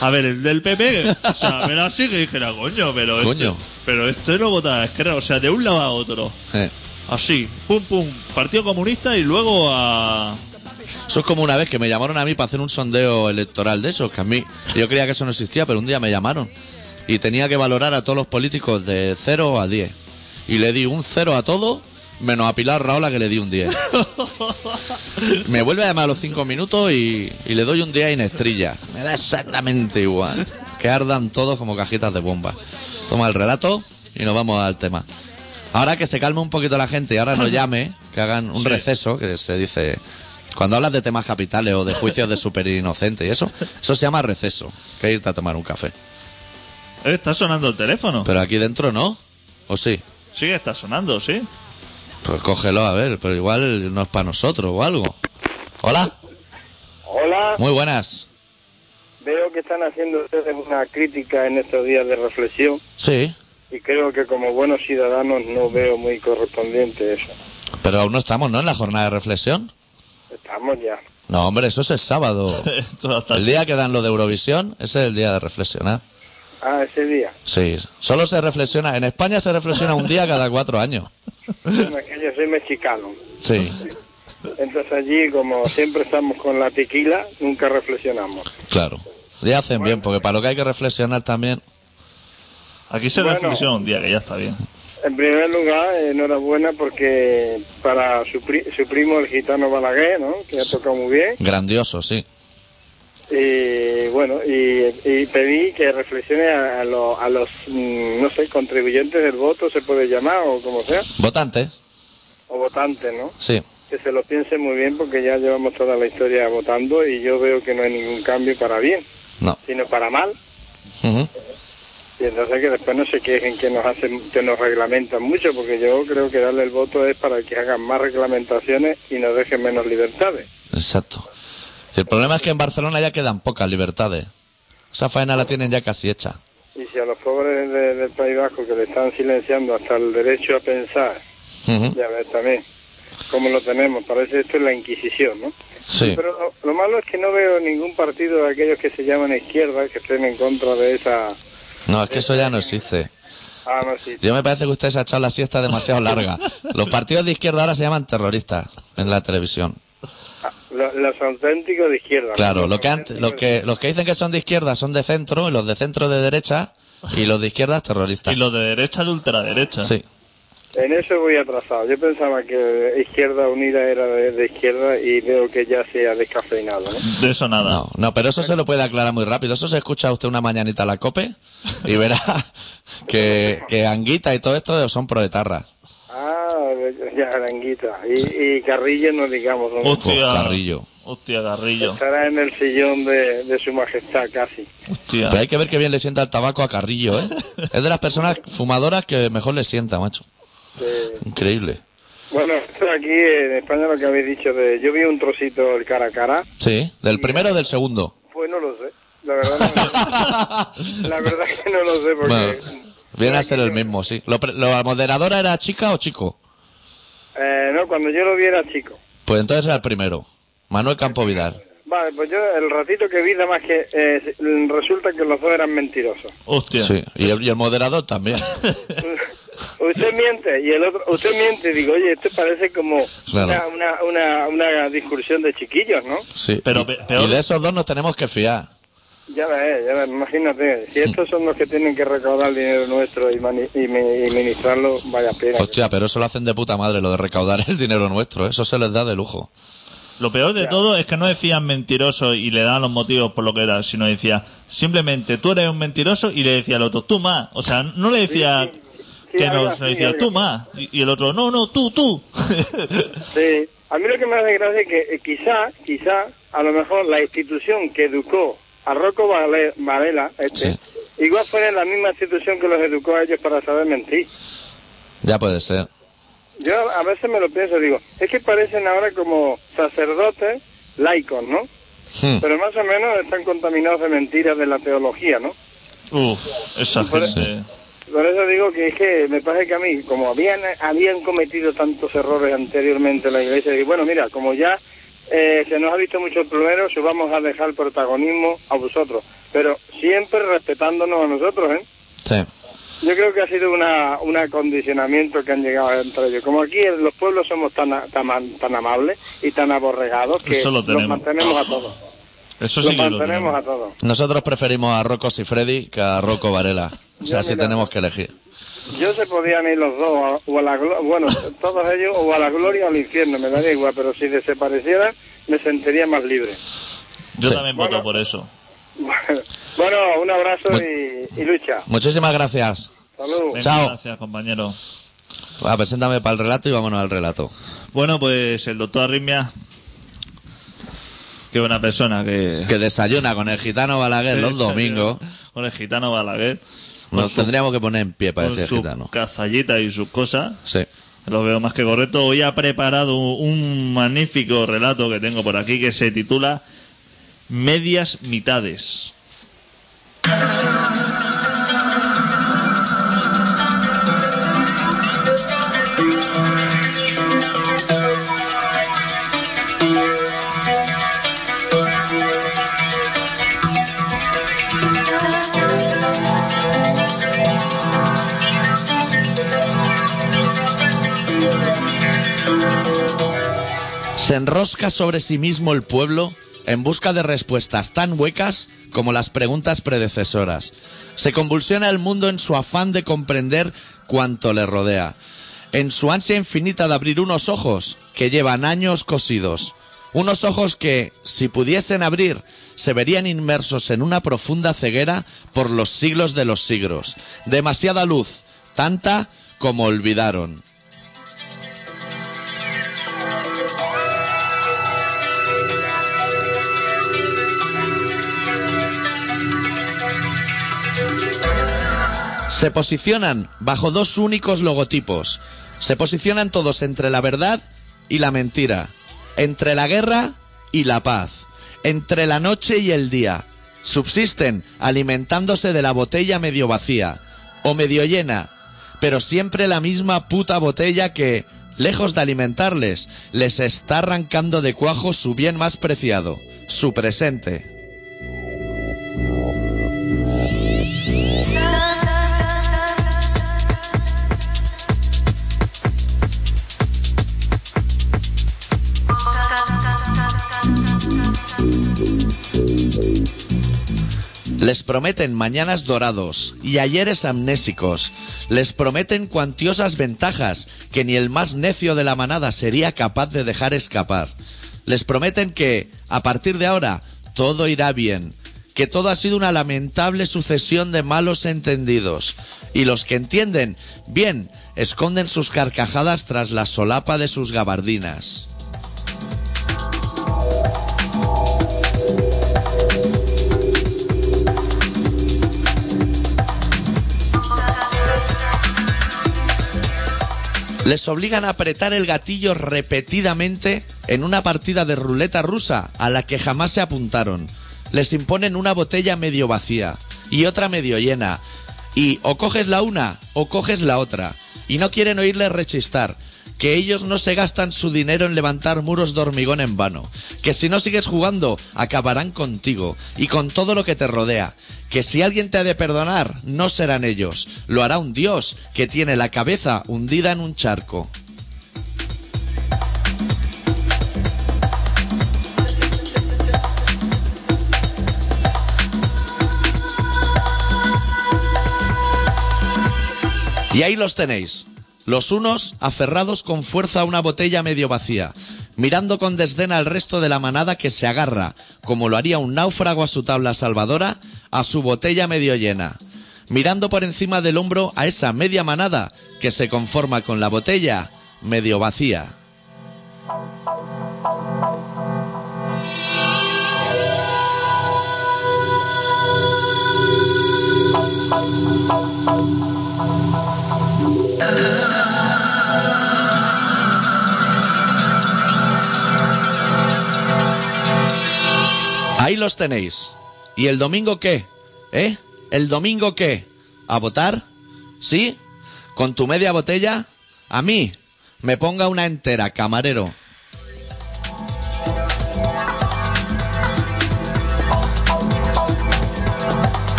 Speaker 2: a ver, el del PP, o sea, verá así que dijera, coño, pero
Speaker 5: Coño.
Speaker 2: Este, pero este no vota a Esquerra, o sea, de un lado a otro.
Speaker 5: Sí.
Speaker 2: Así, pum, pum, Partido Comunista y luego a...
Speaker 5: Eso es como una vez que me llamaron a mí para hacer un sondeo electoral de esos, que a mí, yo creía que eso no existía, pero un día me llamaron y tenía que valorar a todos los políticos de 0 a 10. Y le di un 0 a todos, menos a Pilar Raola que le di un 10. *laughs* me vuelve a llamar a los 5 minutos y, y le doy un 10 en estrella. Me da exactamente igual. Que ardan todos como cajitas de bomba. Toma el relato y nos vamos al tema. Ahora que se calme un poquito la gente y ahora nos llame, que hagan un
Speaker 2: Sí.
Speaker 5: receso, que se dice... Cuando hablas de temas capitales o de juicios de super inocente y eso, eso se llama receso, que irte a tomar un café.
Speaker 2: Eh, está sonando el teléfono.
Speaker 5: Pero aquí dentro no, ¿o sí?
Speaker 2: Sí, está sonando, sí.
Speaker 5: Pues cógelo a ver, pero igual no es para nosotros o algo. ¿Hola?
Speaker 3: Hola,
Speaker 1: Muy buenas.
Speaker 3: veo que están haciendo ustedes una crítica en estos días de reflexión
Speaker 1: Sí,
Speaker 3: y creo que como buenos ciudadanos no veo muy correspondiente eso.
Speaker 1: pero aún no estamos, ¿no? En la jornada de reflexión.
Speaker 3: Estamos ya.
Speaker 1: No, hombre, eso es el sábado. *laughs* El día que dan lo de Eurovisión, ese es el día de reflexionar.
Speaker 3: Ah, ese día.
Speaker 1: Sí, solo se reflexiona. En España se reflexiona un día cada cuatro años.
Speaker 3: Bueno, es que yo soy mexicano.
Speaker 1: Sí,
Speaker 3: Entonces allí, como siempre estamos con la tequila, nunca reflexionamos.
Speaker 1: claro. Y hacen bien, porque para lo que hay que reflexionar también.
Speaker 2: Aquí se
Speaker 3: Bueno.
Speaker 2: reflexiona un día, que ya está bien.
Speaker 3: En primer lugar, enhorabuena porque para su, pri- su primo, el gitano Balaguer, ¿no? que ha tocado muy bien.
Speaker 1: Grandioso, sí.
Speaker 3: Y bueno, y, y pedí que reflexione a, a lo- a los, mm, no sé, contribuyentes del voto, se puede llamar, o como sea,
Speaker 1: Votante,
Speaker 3: o votantes, ¿no?
Speaker 1: sí.
Speaker 3: Que se lo piense muy bien porque ya llevamos toda la historia votando y yo veo que no hay ningún cambio para bien,
Speaker 1: No.
Speaker 3: sino para mal.
Speaker 1: Ujú.
Speaker 3: Y entonces que después no se quejen que nos hacen, que nos reglamentan mucho, porque yo creo que darle el voto es para que hagan más reglamentaciones y nos dejen menos libertades.
Speaker 1: Exacto. El problema es que en Barcelona ya quedan pocas libertades. Esa faena la tienen ya casi hecha.
Speaker 3: Y si a los pobres de- del País Vasco que le están silenciando hasta el derecho a pensar, ya ves también cómo lo tenemos, parece esto es la Inquisición, ¿no?
Speaker 1: Sí.
Speaker 3: Pero lo, lo malo es que no veo ningún partido de aquellos que se llaman izquierda que estén en contra de esa...
Speaker 1: No, es que eso ya no existe.
Speaker 3: Ah, no, sí.
Speaker 1: Yo me parece que usted se ha echado la siesta demasiado larga. *laughs* Los partidos de izquierda ahora se llaman terroristas en la televisión.
Speaker 3: Lo- los auténticos de izquierda.
Speaker 1: Claro, lo que
Speaker 3: Los
Speaker 1: que los que dicen que son de izquierda son de centro, los de centro de derecha y los de izquierda terroristas.
Speaker 2: Y los de derecha de ultraderecha.
Speaker 1: Sí.
Speaker 3: En eso voy atrasado. Yo pensaba que Izquierda Unida era de, de izquierda y veo que ya se ha descafeinado, ¿no?
Speaker 2: De eso nada.
Speaker 1: No, no, pero eso se lo puede aclarar muy rápido. Eso se escucha usted una mañanita a la cope y verá *laughs* que, que Anguita y todo esto son proetarras.
Speaker 3: Ah, ya, Aranguita. Y, y Carrillo no digamos, ¿no?
Speaker 2: Hostia.
Speaker 1: Carrillo.
Speaker 2: Hostia, Carrillo.
Speaker 3: Estará en el sillón de, de su majestad casi.
Speaker 2: Hostia.
Speaker 1: Pero hay que ver que bien le sienta el tabaco a Carrillo, ¿eh? *laughs* Es de las personas fumadoras que mejor le sienta, macho. Increíble.
Speaker 3: bueno, aquí en España lo que habéis dicho de... Yo vi un trocito el cara a cara,
Speaker 1: Sí, del primero o del segundo.
Speaker 3: pues no lo sé. La verdad, no, la verdad que no lo sé porque...
Speaker 1: Bueno, viene a ser el mismo, sí. ¿Lo, pre- ¿La moderadora era chica o chico?
Speaker 3: Eh, no, cuando yo lo vi era chico.
Speaker 1: Pues entonces era el primero. Manuel Campo Vidal.
Speaker 3: Vale, pues yo el ratito que vi, nada más que eh, resulta que los dos eran mentirosos.
Speaker 2: Hostia.
Speaker 1: Sí, y el, y el moderador también. *laughs*
Speaker 3: Usted miente y el otro, usted miente y digo, oye, esto parece como
Speaker 1: Claro.
Speaker 3: una, una, una, una discusión de chiquillos, ¿no?
Speaker 1: Sí.
Speaker 2: Pero
Speaker 1: y,
Speaker 2: peor-
Speaker 1: y de esos dos nos tenemos que fiar.
Speaker 3: Ya ves, ya ves, imagínate, si estos son los que tienen que recaudar el dinero nuestro y, mani- y, mi- y ministrarlo, vaya pena.
Speaker 1: Hostia, pero eso lo hacen de puta madre, lo de recaudar el dinero nuestro. Eso se les da de lujo.
Speaker 2: Lo peor de todo es que no decían mentiroso y le daban los motivos por lo que era, sino decía simplemente tú eres un mentiroso y le decía al otro tú más. O sea, no le decía
Speaker 3: Sí, sí, sí,
Speaker 2: que no, le decía tú más. Y, y el otro, no, no, tú, tú. *laughs*
Speaker 3: Sí, a mí lo que me hace gracia es que eh, quizá, quizá, a lo mejor la institución que educó a Rocco Vale- Varela, este, igual fuera la misma institución que los educó a ellos para saber mentir.
Speaker 1: Ya puede ser.
Speaker 3: Yo a veces me lo pienso, digo, es que parecen ahora como sacerdotes laicos, ¿no?
Speaker 1: Hmm.
Speaker 3: Pero más o menos están contaminados de mentiras de la teología, ¿no?
Speaker 2: Uf, esa
Speaker 3: Por-
Speaker 2: gente.
Speaker 3: Por eso digo que es que me parece que a mí, como habían habían cometido tantos errores anteriormente en la iglesia, y bueno, mira, como ya eh, se nos ha visto mucho el problema, os vamos a dejar el protagonismo a vosotros, pero siempre respetándonos a nosotros, ¿eh?
Speaker 1: Sí.
Speaker 3: Yo creo que ha sido una, un acondicionamiento que han llegado entre ellos. Como aquí en los pueblos somos tan, tan, tan amables y tan aborregados que
Speaker 2: Eso lo
Speaker 3: los
Speaker 2: tenemos.
Speaker 3: mantenemos a todos.
Speaker 2: Eso
Speaker 3: Los
Speaker 2: sí que lo
Speaker 3: mantenemos a todos.
Speaker 1: Nosotros preferimos a Rocco Freddy que a Rocco Varela. O sea, si tenemos que elegir.
Speaker 3: Yo se podían ir los dos, a- o a la bueno, todos ellos, o a la gloria o al infierno, me daría igual, pero si desaparecieran, me sentiría más libre.
Speaker 2: Yo
Speaker 1: Sí.
Speaker 2: también
Speaker 3: Bueno.
Speaker 2: voto por eso. *laughs*
Speaker 3: Bueno, un abrazo y, y lucha.
Speaker 1: Muchísimas gracias.
Speaker 3: Salud.
Speaker 2: Venga,
Speaker 1: Chao.
Speaker 2: Gracias, compañero.
Speaker 1: Va, preséntame para el relato y vámonos al relato.
Speaker 2: Bueno, pues el doctor Arritmia. Qué buena persona que.
Speaker 1: Que desayuna con el gitano Balaguer los *laughs* domingos.
Speaker 2: Con el gitano Balaguer.
Speaker 1: Nos tendríamos que poner en pie para
Speaker 2: con
Speaker 1: decir
Speaker 2: su
Speaker 1: gitano.
Speaker 2: cazallita y sus cosas.
Speaker 1: Sí.
Speaker 2: Lo veo más que correcto. Hoy ha preparado un magnífico relato que tengo por aquí que se titula medias mitades.
Speaker 1: Enrosca sobre sí mismo el pueblo en busca de respuestas tan huecas como las preguntas predecesoras. Se convulsiona el mundo en su afán de comprender cuanto le rodea, en su ansia infinita de abrir unos ojos que llevan años cosidos, unos ojos que, si pudiesen abrir, se verían inmersos en una profunda ceguera por los siglos de los siglos. Demasiada luz, tanta como olvidaron. Se posicionan bajo dos únicos logotipos. Se posicionan todos entre la verdad y la mentira, entre la guerra y la paz, entre la noche y el día. Subsisten alimentándose de la botella medio vacía o medio llena, pero siempre la misma puta botella que, lejos de alimentarles, les está arrancando de cuajo su bien más preciado, su presente. Les prometen mañanas dorados y ayeres amnésicos. Les prometen cuantiosas ventajas que ni el más necio de la manada sería capaz de dejar escapar. Les prometen que, a partir de ahora, todo irá bien, que todo ha sido una lamentable sucesión de malos entendidos. Y los que entienden, bien, esconden sus carcajadas tras la solapa de sus gabardinas. Les obligan a apretar el gatillo repetidamente en una partida de ruleta rusa a la que jamás se apuntaron. Les imponen una botella medio vacía y otra medio llena. Y o coges la una o coges la otra. Y no quieren oírles rechistar. Que ellos no se gastan su dinero en levantar muros de hormigón en vano. Que si no sigues jugando, acabarán contigo y con todo lo que te rodea que si alguien te ha de perdonar, no serán ellos, lo hará un Dios que tiene la cabeza hundida en un charco. Y ahí los tenéis, los unos aferrados con fuerza a una botella medio vacía, mirando con desdén al resto de la manada que se agarra, como lo haría un náufrago a su tabla salvadora, a su botella medio llena, mirando por encima del hombro a esa media manada que se conforma con la botella medio vacía. Ahí los tenéis. ¿Y el domingo qué? ¿Eh? ¿El domingo qué? ¿A votar? ¿Sí? ¿Con tu media botella? A mí. Me ponga una entera, camarero.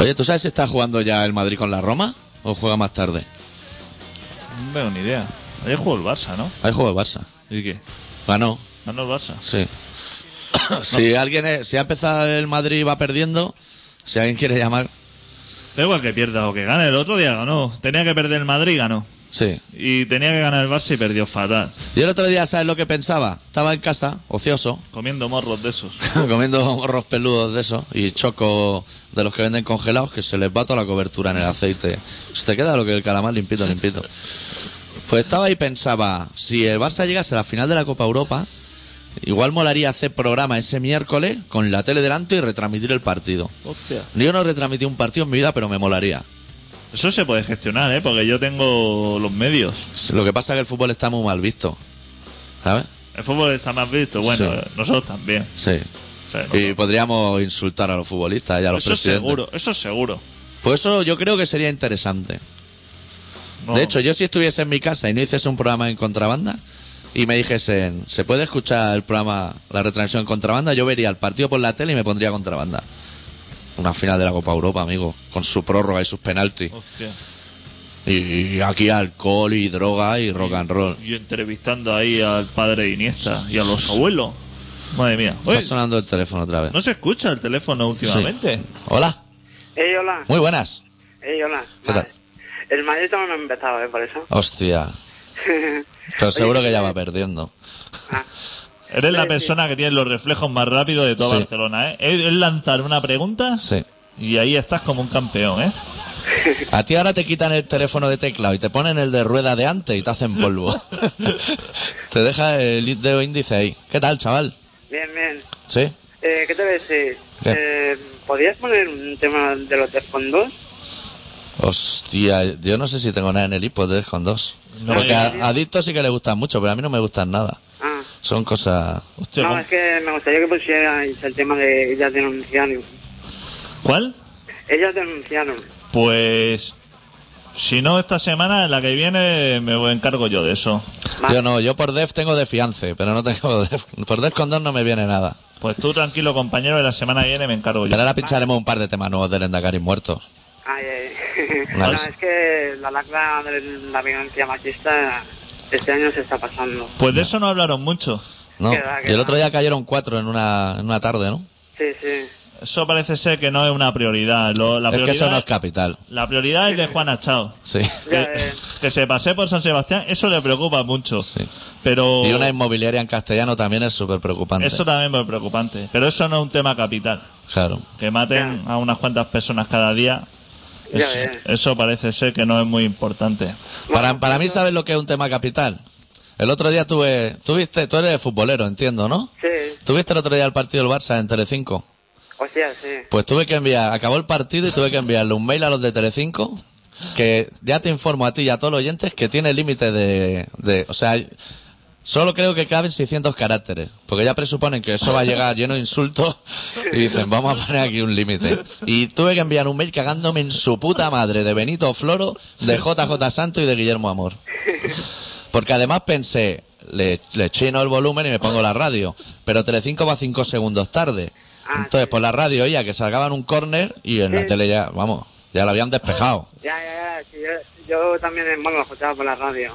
Speaker 1: Oye, ¿tú sabes si está jugando ya el Madrid con la Roma? ¿O juega más tarde?
Speaker 2: No tengo ni idea. Ayer jugó el Barça, ¿no?
Speaker 1: Ahí juega el Barça.
Speaker 2: ¿Y qué?
Speaker 1: Ganó,
Speaker 2: ¿Ganó el Barça?
Speaker 1: sí. *coughs* si alguien, es- si ha empezado el Madrid y va perdiendo, si alguien quiere llamar,
Speaker 2: Da igual que pierda o que gane. El otro día ganó. Tenía que perder el Madrid y ganó.
Speaker 1: Sí.
Speaker 2: Y tenía que ganar el Barça y perdió fatal.
Speaker 1: Yo el otro día, ¿sabes lo que pensaba? Estaba en casa, ocioso, *laughs*
Speaker 2: Comiendo morros de esos. *laughs*
Speaker 1: comiendo morros peludos de esos y choco de los que venden congelados que se les va toda la cobertura en el aceite. Se te queda lo que el calamar limpito, limpito. Pues estaba ahí y pensaba, si el Barça llegase a la final de la Copa Europa, igual molaría hacer programa ese miércoles con la tele delante y retransmitir el partido.
Speaker 2: Hostia.
Speaker 1: Yo no retransmití un partido en mi vida, pero me molaría.
Speaker 2: Eso se puede gestionar, ¿eh? Porque yo tengo los medios.
Speaker 1: Lo que pasa es que el fútbol está muy mal visto. ¿Sabes?
Speaker 2: El fútbol está más visto. Bueno,
Speaker 1: Sí.
Speaker 2: nosotros también.
Speaker 1: Sí.
Speaker 2: O sea,
Speaker 1: Y podríamos insultar a los futbolistas y a los
Speaker 2: eso
Speaker 1: presidentes.
Speaker 2: seguro, eso seguro.
Speaker 1: Pues eso yo creo que sería interesante.
Speaker 2: No.
Speaker 1: De hecho, yo si estuviese en mi casa y no hiciese un programa en contrabanda y me dijesen, ¿se puede escuchar el programa, la retransmisión en contrabanda? Yo vería el partido por la tele y me pondría contrabanda. Una final de la Copa Europa, amigo, con su prórroga y sus penaltis.
Speaker 2: Hostia.
Speaker 1: Y aquí alcohol y droga y rock and roll.
Speaker 2: Y entrevistando ahí al padre de Iniesta y a los abuelos. Madre mía. Oye,
Speaker 1: Está sonando el teléfono otra vez.
Speaker 2: no se escucha el teléfono últimamente.
Speaker 1: Hola,
Speaker 6: Ey, hola.
Speaker 1: muy buenas.
Speaker 6: Ey, hola.
Speaker 1: ¿Qué
Speaker 6: Vale. El Madrid también me ha empezado, ¿eh? Por eso.
Speaker 1: Hostia, *laughs* pero seguro que ya va perdiendo. *laughs*
Speaker 2: Eres la persona que tiene los reflejos más rápidos de toda
Speaker 1: Sí.
Speaker 2: Barcelona, ¿eh? Es lanzar una pregunta
Speaker 1: Sí.
Speaker 2: y ahí estás como un campeón, ¿eh?
Speaker 1: A ti ahora te quitan el teléfono de teclado y te ponen el de rueda de antes y te hacen polvo. *laughs* te deja el dedo índice ahí. ¿Qué tal, chaval?
Speaker 6: Bien, bien.
Speaker 1: ¿Sí?
Speaker 6: Eh, ¿Qué te voy a decir?
Speaker 1: ¿Qué?
Speaker 6: Eh, ¿Podrías poner un tema de los fondos?
Speaker 1: Hostia, yo no sé si tengo nada en el hipo de con dos.
Speaker 2: No,
Speaker 1: Porque a, a Adicto sí que le gustan mucho, pero a mí no me gustan nada. Son cosas...
Speaker 2: Hostia,
Speaker 6: no,
Speaker 2: ¿cómo-
Speaker 6: es que me gustaría que pusierais el tema de ellas denunciaron.
Speaker 2: ¿Cuál?
Speaker 6: Ellas denunciaron.
Speaker 2: Pues si no esta semana, en la que viene me encargo yo de eso.
Speaker 1: Yo no, yo por Def tengo de fiance, pero no tengo *laughs* Def. Por Def con dos no me viene nada.
Speaker 2: Pues tú tranquilo compañero, de la semana que viene me encargo yo.
Speaker 1: Pero ahora pincharemos un par de temas nuevos del Endacari muertos.
Speaker 6: Ay, ay. No, es que la lacra de la violencia machista este año se está pasando.
Speaker 2: Pues de eso no hablaron mucho.
Speaker 1: ¿No?
Speaker 6: Que que
Speaker 1: Y el otro día cayeron cuatro en una, en una tarde, ¿no?
Speaker 6: Sí, sí.
Speaker 2: Eso parece ser que no es una prioridad. Lo- la,
Speaker 1: es que
Speaker 2: prioridad
Speaker 1: eso no es capital.
Speaker 2: la prioridad es de Juana Chao.
Speaker 1: Sí.
Speaker 2: Que,
Speaker 6: eh,
Speaker 2: que se pase por San Sebastián, eso le preocupa mucho.
Speaker 1: Sí.
Speaker 2: Pero
Speaker 1: Y una inmobiliaria en castellano también es súper preocupante.
Speaker 2: eso también es preocupante. Pero eso no es un tema capital.
Speaker 1: Claro.
Speaker 2: Que maten a unas cuantas personas cada día. Eso parece ser que no es muy importante.
Speaker 1: Para, para mí, ¿sabes lo que es un tema capital? El otro día tuve... Tuviste, tú eres futbolero, entiendo, ¿no?
Speaker 6: Sí.
Speaker 1: ¿Tuviste el otro día el partido del Barça en Telecinco?
Speaker 6: O sea, sí.
Speaker 1: Pues tuve que enviar... Acabó el partido y tuve que enviarle un mail a los de Telecinco que ya te informo a ti y a todos los oyentes que tiene límite de, de... O sea, solo creo que caben 600 caracteres. Porque ya presuponen que eso va a llegar lleno de insultos y dicen, vamos a poner aquí un límite. Y tuve que enviar un mail cagándome en su puta madre de Benito Floro, de JJ Santo y de Guillermo Amor. Porque además pensé, le, le chino el volumen y me pongo la radio. Pero Telecinco va cinco segundos tarde.
Speaker 6: Ah,
Speaker 1: Entonces, por la radio oía que salgaban un córner y en la tele ya, vamos, ya lo habían despejado.
Speaker 6: Ya, ya, ya. yo, yo también, bueno, lo escuchaba por la radio.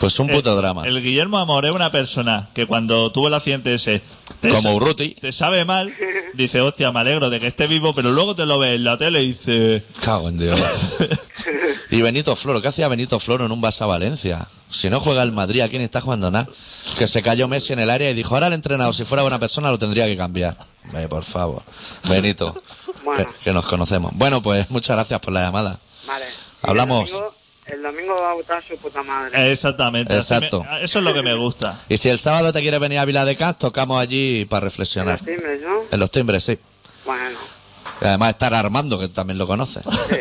Speaker 1: Pues un puto drama.
Speaker 2: El Guillermo Amor es una persona que cuando tuvo el accidente ese. te
Speaker 1: Como
Speaker 2: sa-
Speaker 1: Urruti.
Speaker 2: Te sabe mal, dice, hostia, me alegro de que esté vivo, pero luego te lo ves en la tele y dice.
Speaker 1: Cago en Dios. *laughs* y Benito Floro, ¿qué hacía Benito Floro en un Barça Valencia? Si no juega el Madrid, aquí ni está jugando nada. Que se cayó Messi en el área y dijo, ahora el entrenador, si fuera buena persona, lo tendría que cambiar. Eh, por favor. Benito,
Speaker 6: Bueno.
Speaker 1: que, que nos conocemos. Bueno, pues muchas gracias por la llamada.
Speaker 6: Vale.
Speaker 1: Hablamos.
Speaker 6: El domingo, va a votar su puta madre.
Speaker 2: Exactamente.
Speaker 1: Exacto.
Speaker 2: me- eso es lo que me gusta.
Speaker 1: Y si el sábado te quieres venir a Vila de Cas, tocamos allí para reflexionar.
Speaker 6: Los timbres, ¿no?
Speaker 1: En los timbres, sí.
Speaker 6: Bueno.
Speaker 1: Y además estar Armando, que también lo conoce.
Speaker 6: Sí.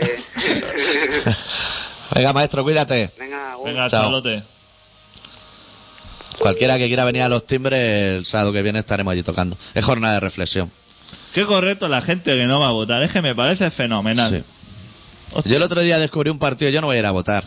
Speaker 6: *laughs*
Speaker 1: Venga, maestro, cuídate.
Speaker 6: Venga.
Speaker 2: Venga,
Speaker 1: Chao.
Speaker 2: Charlotte.
Speaker 1: Cualquiera que quiera venir a los timbres, el sábado que viene estaremos allí tocando. Es jornada de reflexión.
Speaker 2: Qué correcto la gente que no va a votar. Es que me parece fenomenal.
Speaker 1: Sí.
Speaker 2: Hostia.
Speaker 1: Yo el otro día descubrí un partido, yo no voy a ir a votar.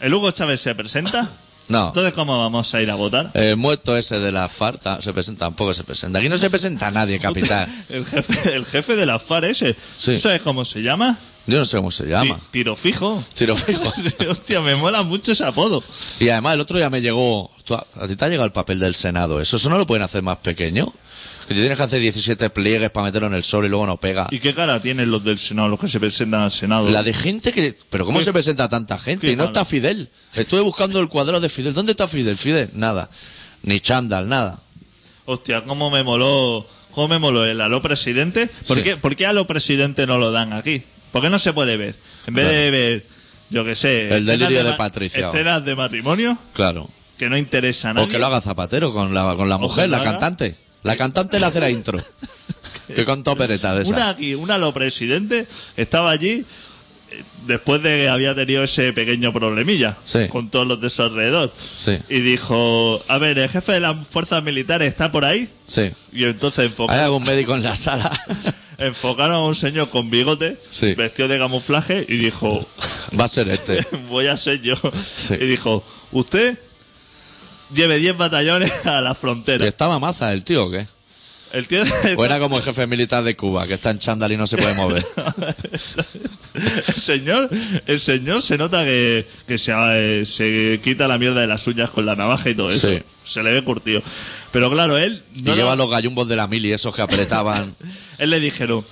Speaker 2: ¿El Hugo Chávez se presenta? *laughs*
Speaker 1: No.
Speaker 2: Entonces, ¿cómo vamos a ir a votar?
Speaker 1: El muerto ese de la FARC se presenta, tampoco se presenta. Aquí no se presenta nadie, capitán. *laughs*
Speaker 2: El jefe, el jefe de la FAR ese.
Speaker 1: Sí.
Speaker 2: ¿Sabes cómo se llama?
Speaker 1: Yo no sé cómo se llama.
Speaker 2: Ti- Tiro fijo.
Speaker 1: Tiro fijo. *laughs*
Speaker 2: Hostia, me mola mucho ese apodo.
Speaker 1: Y además el otro día me llegó... ¿tú- ¿A ti te ha llegado el papel del Senado? ¿Eso, eso no lo pueden hacer más pequeño? Que tú tienes que hacer 17 pliegues para meterlo en el sol y luego no pega.
Speaker 2: ¿Y qué cara tienen los del Senado, los que se presentan al Senado?
Speaker 1: La de gente que... ¿Pero cómo
Speaker 2: Qué-
Speaker 1: se presenta tanta gente? Y no está Fidel. Estuve buscando el cuadrado de Fidel. ¿Dónde está Fidel? Fidel, nada. Ni chándal, nada.
Speaker 2: Hostia, cómo me moló, cómo me moló el aló presidente. ¿Por,
Speaker 1: Sí.
Speaker 2: qué, ¿Por qué aló presidente no lo dan aquí? ¿Por qué no se puede ver? En vez de ver, yo qué sé...
Speaker 1: El delirio de
Speaker 2: ma-
Speaker 1: Patricia.
Speaker 2: Escenas de matrimonio.
Speaker 1: Claro.
Speaker 2: Que no interesa a nadie.
Speaker 1: O que lo haga Zapatero con la, con la mujer, la
Speaker 2: haga.
Speaker 1: cantante. La cantante le hace la intro. *laughs* que con opereta de esa.
Speaker 2: Una aquí, una lo presidente, estaba allí eh, después de que había tenido ese pequeño problemilla
Speaker 1: Sí.
Speaker 2: con todos los de su alrededor.
Speaker 1: Sí.
Speaker 2: Y dijo, a ver, el jefe de las fuerzas militares está por ahí.
Speaker 1: Sí.
Speaker 2: Y entonces
Speaker 1: ¿Hay
Speaker 2: enfocaron,
Speaker 1: algún médico en la sala? *laughs*
Speaker 2: enfocaron a un señor con bigote,
Speaker 1: Sí.
Speaker 2: vestido de camuflaje, y dijo,
Speaker 1: Va a ser este. *laughs*
Speaker 2: voy a ser yo. Y dijo, usted lleve 10 batallones *laughs* a la
Speaker 1: ¿Y
Speaker 2: frontera.
Speaker 1: estaba maza el tío o qué? *laughs*
Speaker 2: El tío
Speaker 1: O era como el jefe militar de Cuba, que está en chándal y no se puede mover. *laughs*
Speaker 2: el señor, el señor se nota que, que se, se quita la mierda de las uñas con la navaja y todo eso.
Speaker 1: Sí.
Speaker 2: Se le ve curtido. Pero claro, él
Speaker 1: y
Speaker 2: no
Speaker 1: lleva
Speaker 2: lo-
Speaker 1: los gallumbos de la mili, esos que apretaban.
Speaker 2: él le dijeron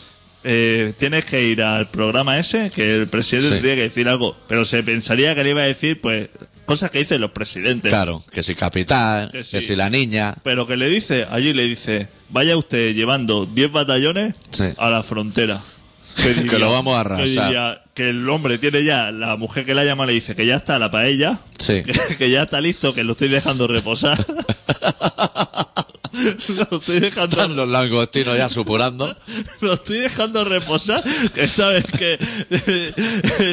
Speaker 2: eh, tienes que ir al programa ese que el presidente
Speaker 1: Sí.
Speaker 2: tiene que decir algo pero se pensaría que le iba a decir pues cosas que dicen los presidentes
Speaker 1: Claro, que si capital,
Speaker 2: Que
Speaker 1: si la niña.
Speaker 2: pero que le dice allí le dice vaya usted llevando 10 batallones
Speaker 1: Sí.
Speaker 2: a la frontera *laughs*
Speaker 1: Que lo vamos a
Speaker 2: que
Speaker 1: arrasar.
Speaker 2: diría que el hombre tiene ya la mujer que la llama le dice que ya está la paella
Speaker 1: Sí.
Speaker 2: que, *laughs* que ya está listo que lo estoy dejando reposar *laughs* lo estoy dejando
Speaker 1: Están los langostinos ya supurando. *laughs*
Speaker 2: Lo estoy dejando reposar, que sabes que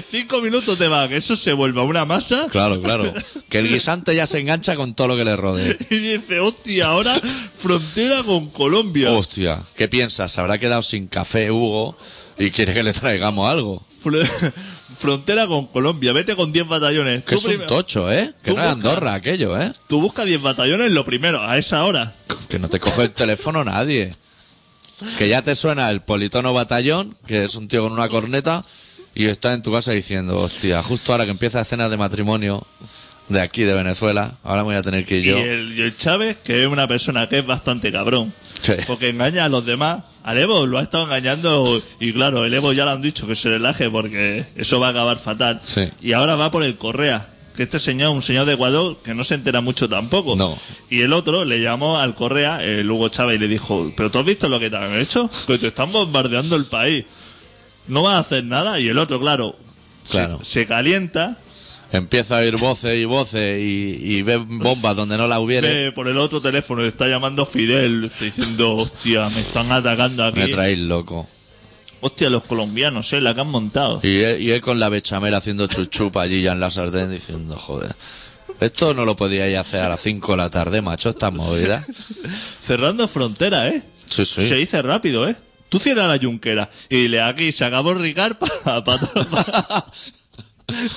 Speaker 2: *laughs* cinco minutos te va, que eso se vuelva una masa.
Speaker 1: Claro, claro. Que el guisante ya se engancha con todo lo que le rodee. *laughs*
Speaker 2: Y dice, hostia, ahora frontera con Colombia.
Speaker 1: Hostia, ¿qué piensas? ¿Se habrá quedado sin café Hugo y quiere que le traigamos algo?
Speaker 2: Fr- frontera con Colombia, vete con 10 batallones.
Speaker 1: Que
Speaker 2: Tú
Speaker 1: es un tocho, ¿eh? Que no es Andorra aquello, ¿eh?
Speaker 2: Tú busca 10 batallones lo primero, a esa hora.
Speaker 1: Que no te coge el teléfono nadie. Que ya te suena el politono batallón, que es un tío con una corneta, y está en tu casa diciendo, hostia, justo ahora que empieza escenas de matrimonio de aquí, de Venezuela, ahora me voy a tener que ir yo.
Speaker 2: Y, el, y el Chávez, que es una persona que es bastante cabrón.
Speaker 1: Sí.
Speaker 2: Porque engaña a los demás. Al Evo lo ha estado engañando y claro, el Evo ya le han dicho que se relaje porque eso va a acabar fatal.
Speaker 1: Sí.
Speaker 2: Y ahora va por el Correa. Que este señor, un señor de Ecuador, que no se entera mucho tampoco.
Speaker 1: No.
Speaker 2: Y el otro le llamó al Correa, el Hugo Chávez, y le dijo, ¿pero tú has visto lo que te han hecho? Que te están bombardeando el país. No vas a hacer nada. Y el otro, claro, se-
Speaker 1: Claro.
Speaker 2: se calienta
Speaker 1: Empieza a oír voces y voces y, y ve bombas donde no la hubiere.
Speaker 2: Ve por el otro teléfono, le está llamando Fidel, le está diciendo, hostia, me están atacando aquí.
Speaker 1: Me traéis loco.
Speaker 2: Hostia, los colombianos, eh, la que han montado.
Speaker 1: Y él, y él con la bechamel haciendo chuchupa allí ya en la sartén diciendo, joder, esto no lo podíais hacer a las 5 de la tarde, macho, estas movidas. *laughs*
Speaker 2: Cerrando fronteras, eh.
Speaker 1: Sí, sí.
Speaker 2: Se dice rápido, eh. Tú cierras la yunquera y dile aquí, se acabó Ricard para... Pa, pa- *laughs*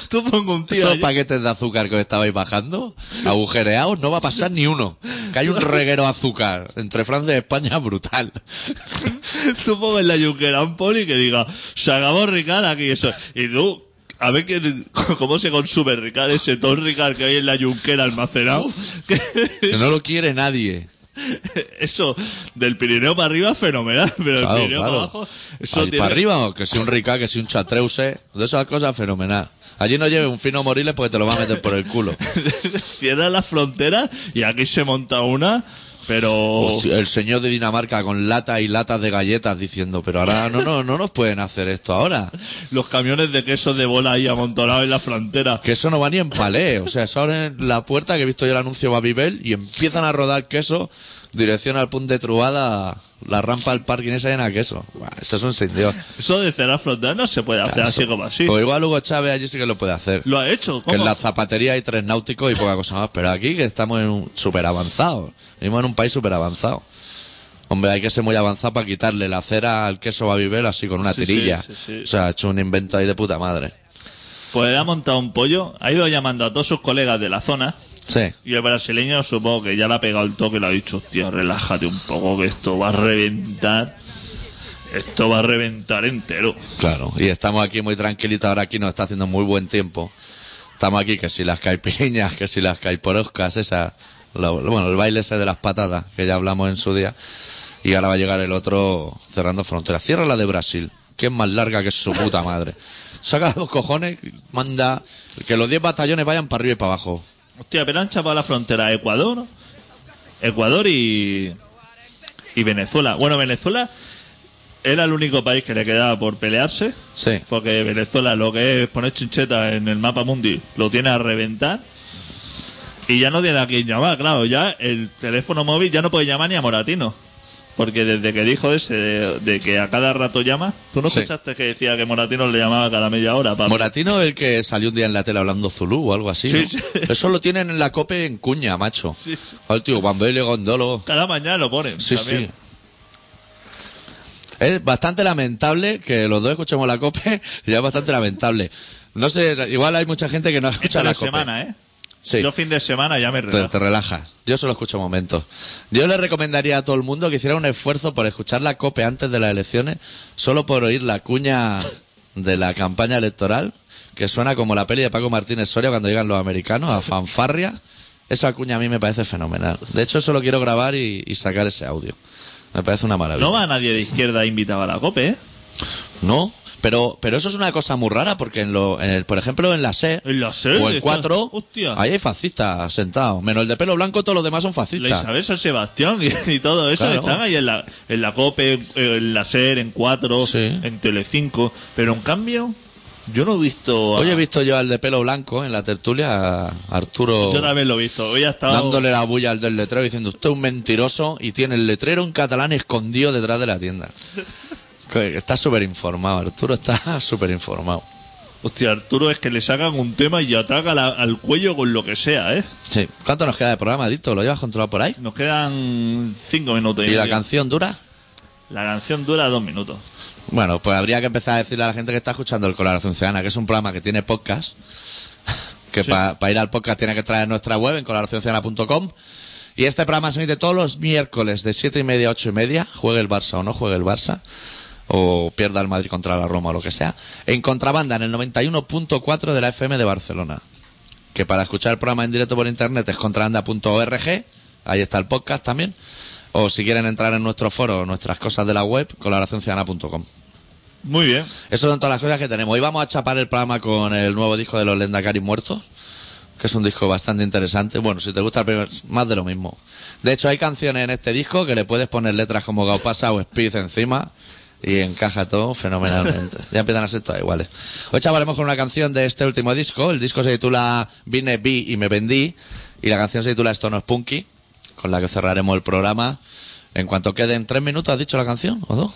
Speaker 2: Tú pongo un tío
Speaker 1: Esos paquetes de azúcar que os estabais bajando, agujereados, no va a pasar ni uno. Que hay un reguero de azúcar entre Francia y España brutal. *laughs*
Speaker 2: Tú pongo en la yunquera un poli que diga, se acabó Ricard aquí, eso. Y tú... A ver qué, *laughs* cómo se consume Ricard, ese todo Ricard que hay en la yunquera almacenado. Que *laughs*
Speaker 1: Que no lo quiere nadie.
Speaker 2: Eso, del Pirineo para arriba, fenomenal. Pero del
Speaker 1: Claro,
Speaker 2: Pirineo
Speaker 1: claro.
Speaker 2: para abajo, eso
Speaker 1: Ahí
Speaker 2: tiene-
Speaker 1: para arriba, que si un Ricard, que si un Chatreuse, de esas cosas fenomenal. Allí no lleve un fino moriles porque te lo va a meter por el culo. *laughs*
Speaker 2: Cierra las fronteras y aquí se monta una, pero.
Speaker 1: Hostia, el señor de Dinamarca con latas y latas de galletas diciendo, pero ahora no, no, no nos pueden hacer esto ahora. *laughs*
Speaker 2: Los camiones de queso de bola ahí amontonados en la frontera.
Speaker 1: Que eso no va ni en palé. O sea, se abren la puerta que he visto yo el anuncio Babybel y empiezan a rodar queso dirección al punto de Trubada, la rampa del parking esa llena de queso. Buah, eso es un sin Dios.
Speaker 2: Eso de cerrar fronteras no se puede hacer así como así.
Speaker 1: Pues igual Hugo Chávez allí sí que lo puede hacer.
Speaker 2: Lo ha hecho.
Speaker 1: Que en la zapatería hay tres náuticos y poca cosa más. Pero aquí que estamos en un súper avanzado. Vivimos en un país súper avanzado. Hombre, hay que ser muy avanzado para quitarle la cera al queso Babybel así con una
Speaker 2: Sí,
Speaker 1: tirilla.
Speaker 2: sí, sí, sí.
Speaker 1: O sea, ha hecho un invento ahí de puta madre.
Speaker 2: Pues ha montado un pollo, ha ido llamando a todos sus colegas de la zona.
Speaker 1: Sí.
Speaker 2: Y el brasileño supongo que ya le ha pegado el toque y le ha dicho, hostia, relájate un poco que esto va a reventar. Esto va a reventar entero.
Speaker 1: Claro, y estamos aquí muy tranquilitos, ahora aquí nos está haciendo muy buen tiempo. Estamos aquí que si las caipiriñas, que si las caiporoscas, esa, lo- bueno, el baile ese de las patadas, que ya hablamos en su día. Y ahora va a llegar el otro cerrando fronteras. Cierra la de Brasil, que es más larga que su puta madre. Saca dos cojones, manda que los 10 batallones vayan para arriba y para abajo.
Speaker 2: Hostia, pero han chapado la frontera a Ecuador, Ecuador y, y Venezuela. Bueno, Venezuela era el único país que le quedaba por pelearse,
Speaker 1: Sí,
Speaker 2: porque Venezuela lo que es poner chincheta en el mapa mundi lo tiene a reventar. Y ya no tiene a quién llamar, claro. Ya el teléfono móvil ya no puede llamar ni a Moratino. Porque desde que dijo ese de, de que a cada rato llama, ¿tú no
Speaker 1: Sí.
Speaker 2: escuchaste que decía que Moratino le llamaba cada media hora? Para...
Speaker 1: Moratino el que salió un día en la tele hablando Zulu o algo así.
Speaker 2: Sí,
Speaker 1: ¿no?
Speaker 2: sí.
Speaker 1: Eso lo tienen en la cope en cuña, macho.
Speaker 2: Sí, sí.
Speaker 1: Al tío Gondolo.
Speaker 2: Cada mañana lo ponen.
Speaker 1: Sí,
Speaker 2: también.
Speaker 1: sí. Es bastante lamentable que los dos escuchemos la cope. *laughs* Ya es bastante lamentable. No sé, igual hay mucha gente que no escucha
Speaker 2: Esto
Speaker 1: la cope.
Speaker 2: semana, ¿eh?
Speaker 1: Sí.
Speaker 2: Yo fin de semana ya me
Speaker 1: Te,
Speaker 2: relajo.
Speaker 1: te relajas. Yo solo escucho momentos. Yo le recomendaría a todo el mundo que hiciera un esfuerzo por escuchar la COPE antes de las elecciones, solo por oír la cuña de la campaña electoral, que suena como la peli de Paco Martínez Soria cuando llegan los americanos, a fanfarria. Esa cuña a mí me parece fenomenal. De hecho, eso lo quiero grabar y, y sacar ese audio. Me parece una maravilla.
Speaker 2: No va nadie de izquierda invitado a la COPE, ¿eh?
Speaker 1: No, pero, pero eso es una cosa muy rara porque en lo, en el, por ejemplo en la SE
Speaker 2: En la SER,
Speaker 1: o el
Speaker 2: está-
Speaker 1: 4,
Speaker 2: hostia.
Speaker 1: ahí hay fascistas sentados. Menos el de pelo blanco, todos los demás son
Speaker 2: La
Speaker 1: fascistas.
Speaker 2: Isabel San Sebastián y, y todo eso
Speaker 1: Claro.
Speaker 2: están ahí en la, en la COPE, en, en la SER, en 4,
Speaker 1: Sí.
Speaker 2: en Telecinco. Pero en cambio, yo no he visto. a-
Speaker 1: Hoy he visto yo al de pelo blanco en la tertulia, a Arturo,
Speaker 2: Yo también lo he visto. Hoy ha estado.
Speaker 1: dándole la bulla al del letrero diciendo usted es un mentiroso y tiene el letrero en catalán escondido detrás de la tienda. *laughs* Está súper informado, Arturo está *laughs* súper informado.
Speaker 2: Hostia, Arturo es que le sacan un tema y ataca la- al cuello con lo que sea, ¿eh?
Speaker 1: Sí. ¿Cuánto nos queda de programa, Dito? ¿Lo llevas controlado por ahí?
Speaker 2: Nos quedan cinco minutos.
Speaker 1: ¿Y la
Speaker 2: medio.
Speaker 1: canción dura?
Speaker 2: La canción dura dos minutos.
Speaker 1: Bueno, pues habría que empezar a decirle a la gente que está escuchando el Colaboración Ciudadana, que es un programa que tiene podcast, *laughs* que
Speaker 2: Sí.
Speaker 1: para ir al podcast tiene que traer nuestra web en colaboracionciudadana.com. Y este programa se emite todos los miércoles de siete y media a ocho y media, juegue el Barça o no juegue el Barça, o pierda el Madrid contra la Roma o lo que sea, en contrabanda en el 91.4 de la FM de Barcelona. Que para escuchar el programa en directo por internet es contrabanda.org, ahí está el podcast también. O si quieren entrar en nuestro foro, nuestras cosas de la web, colaboracionciudadana.com.
Speaker 2: Muy bien.
Speaker 1: Eso son todas las cosas que tenemos. Hoy vamos a chapar el programa con el nuevo disco de los Lendakari Muertos, que es un disco bastante interesante. Bueno, si te gusta el primer, más de lo mismo. De hecho, hay canciones en este disco que le puedes poner letras como Gaupasa o Speed encima y encaja todo fenomenalmente. ya empiezan a ser todas iguales. Hoy chaparemos con una canción de este último disco. El disco se titula Vine, vi y me vendí. Y la canción se titula Esto no es punky, con la que cerraremos el programa. En cuanto queden tres minutos, ¿has dicho la canción? ¿O dos?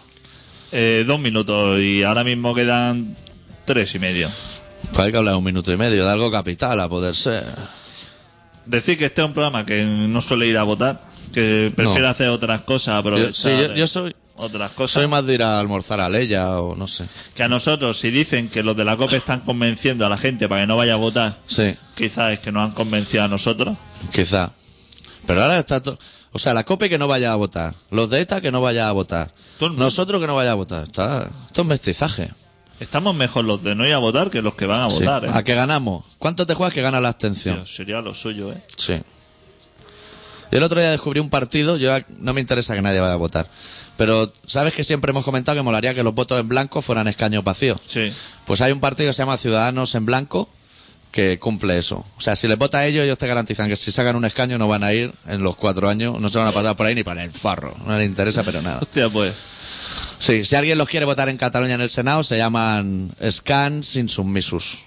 Speaker 2: Eh, dos minutos y ahora mismo quedan tres y medio.
Speaker 1: Pues hay que hablar un minuto y medio de algo capital, a poder ser.
Speaker 2: Decir que este es un programa que no suele ir a votar, que prefiere
Speaker 1: No.
Speaker 2: hacer otras cosas, aprovechar
Speaker 1: Yo- sí, yo- yo soy-
Speaker 2: otras cosas.
Speaker 1: Soy más de ir a almorzar a Leia o no sé.
Speaker 2: Que a nosotros, si dicen que los de la COPE están convenciendo a la gente para que no vaya a votar,
Speaker 1: Sí,
Speaker 2: quizás es que nos han convencido a nosotros.
Speaker 1: quizá. Pero ahora está todo. O sea, la COPE que no vaya a votar. Los de ETA que no vaya a votar. Nosotros que no vaya a votar. Está... Esto es mestizaje.
Speaker 2: Estamos mejor los de no ir a votar que los que van a
Speaker 1: Sí.
Speaker 2: votar, ¿eh?
Speaker 1: ¿A qué ganamos? ¿Cuánto te juegas que gana la abstención?
Speaker 2: Sería lo suyo, ¿eh?
Speaker 1: Sí. Yo el otro día descubrí un partido, yo no me interesa que nadie vaya a votar. Pero sabes que siempre hemos comentado que molaría que los votos en blanco fueran escaños vacíos.
Speaker 2: Sí.
Speaker 1: Pues hay un partido que se llama Ciudadanos en Blanco que cumple eso. O sea, si les vota a ellos, ellos te garantizan que si sacan un escaño no van a ir en los cuatro años, no se van a pasar por ahí ni para el farro. No les interesa, pero nada. *laughs*
Speaker 2: Hostia, pues.
Speaker 1: Sí, si alguien los quiere votar en Cataluña en el Senado, se llaman Scans Insubmisus.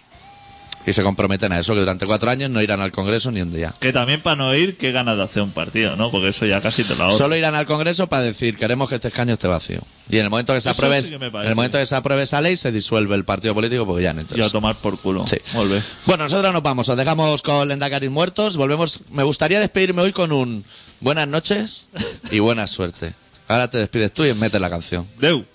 Speaker 1: Y se comprometen a eso, que durante cuatro años no irán al Congreso ni un día.
Speaker 2: Que también para no ir, qué ganas de hacer un partido, ¿no? Porque eso ya casi te lo ahorra.
Speaker 1: Solo irán al Congreso para decir queremos que este escaño esté vacío. Y en el momento que se
Speaker 2: Eso
Speaker 1: apruebe,
Speaker 2: sí que me
Speaker 1: en el momento que se apruebe esa ley, se disuelve el partido político porque ya no
Speaker 2: Y a
Speaker 1: interesa.
Speaker 2: tomar por culo.
Speaker 1: Sí.
Speaker 2: Volve.
Speaker 1: Bueno, nosotros nos vamos, os dejamos con Lendakaris muertos, volvemos. Me gustaría despedirme hoy con un buenas noches y buena suerte. Ahora te despides tú y metes la canción.
Speaker 2: Deu.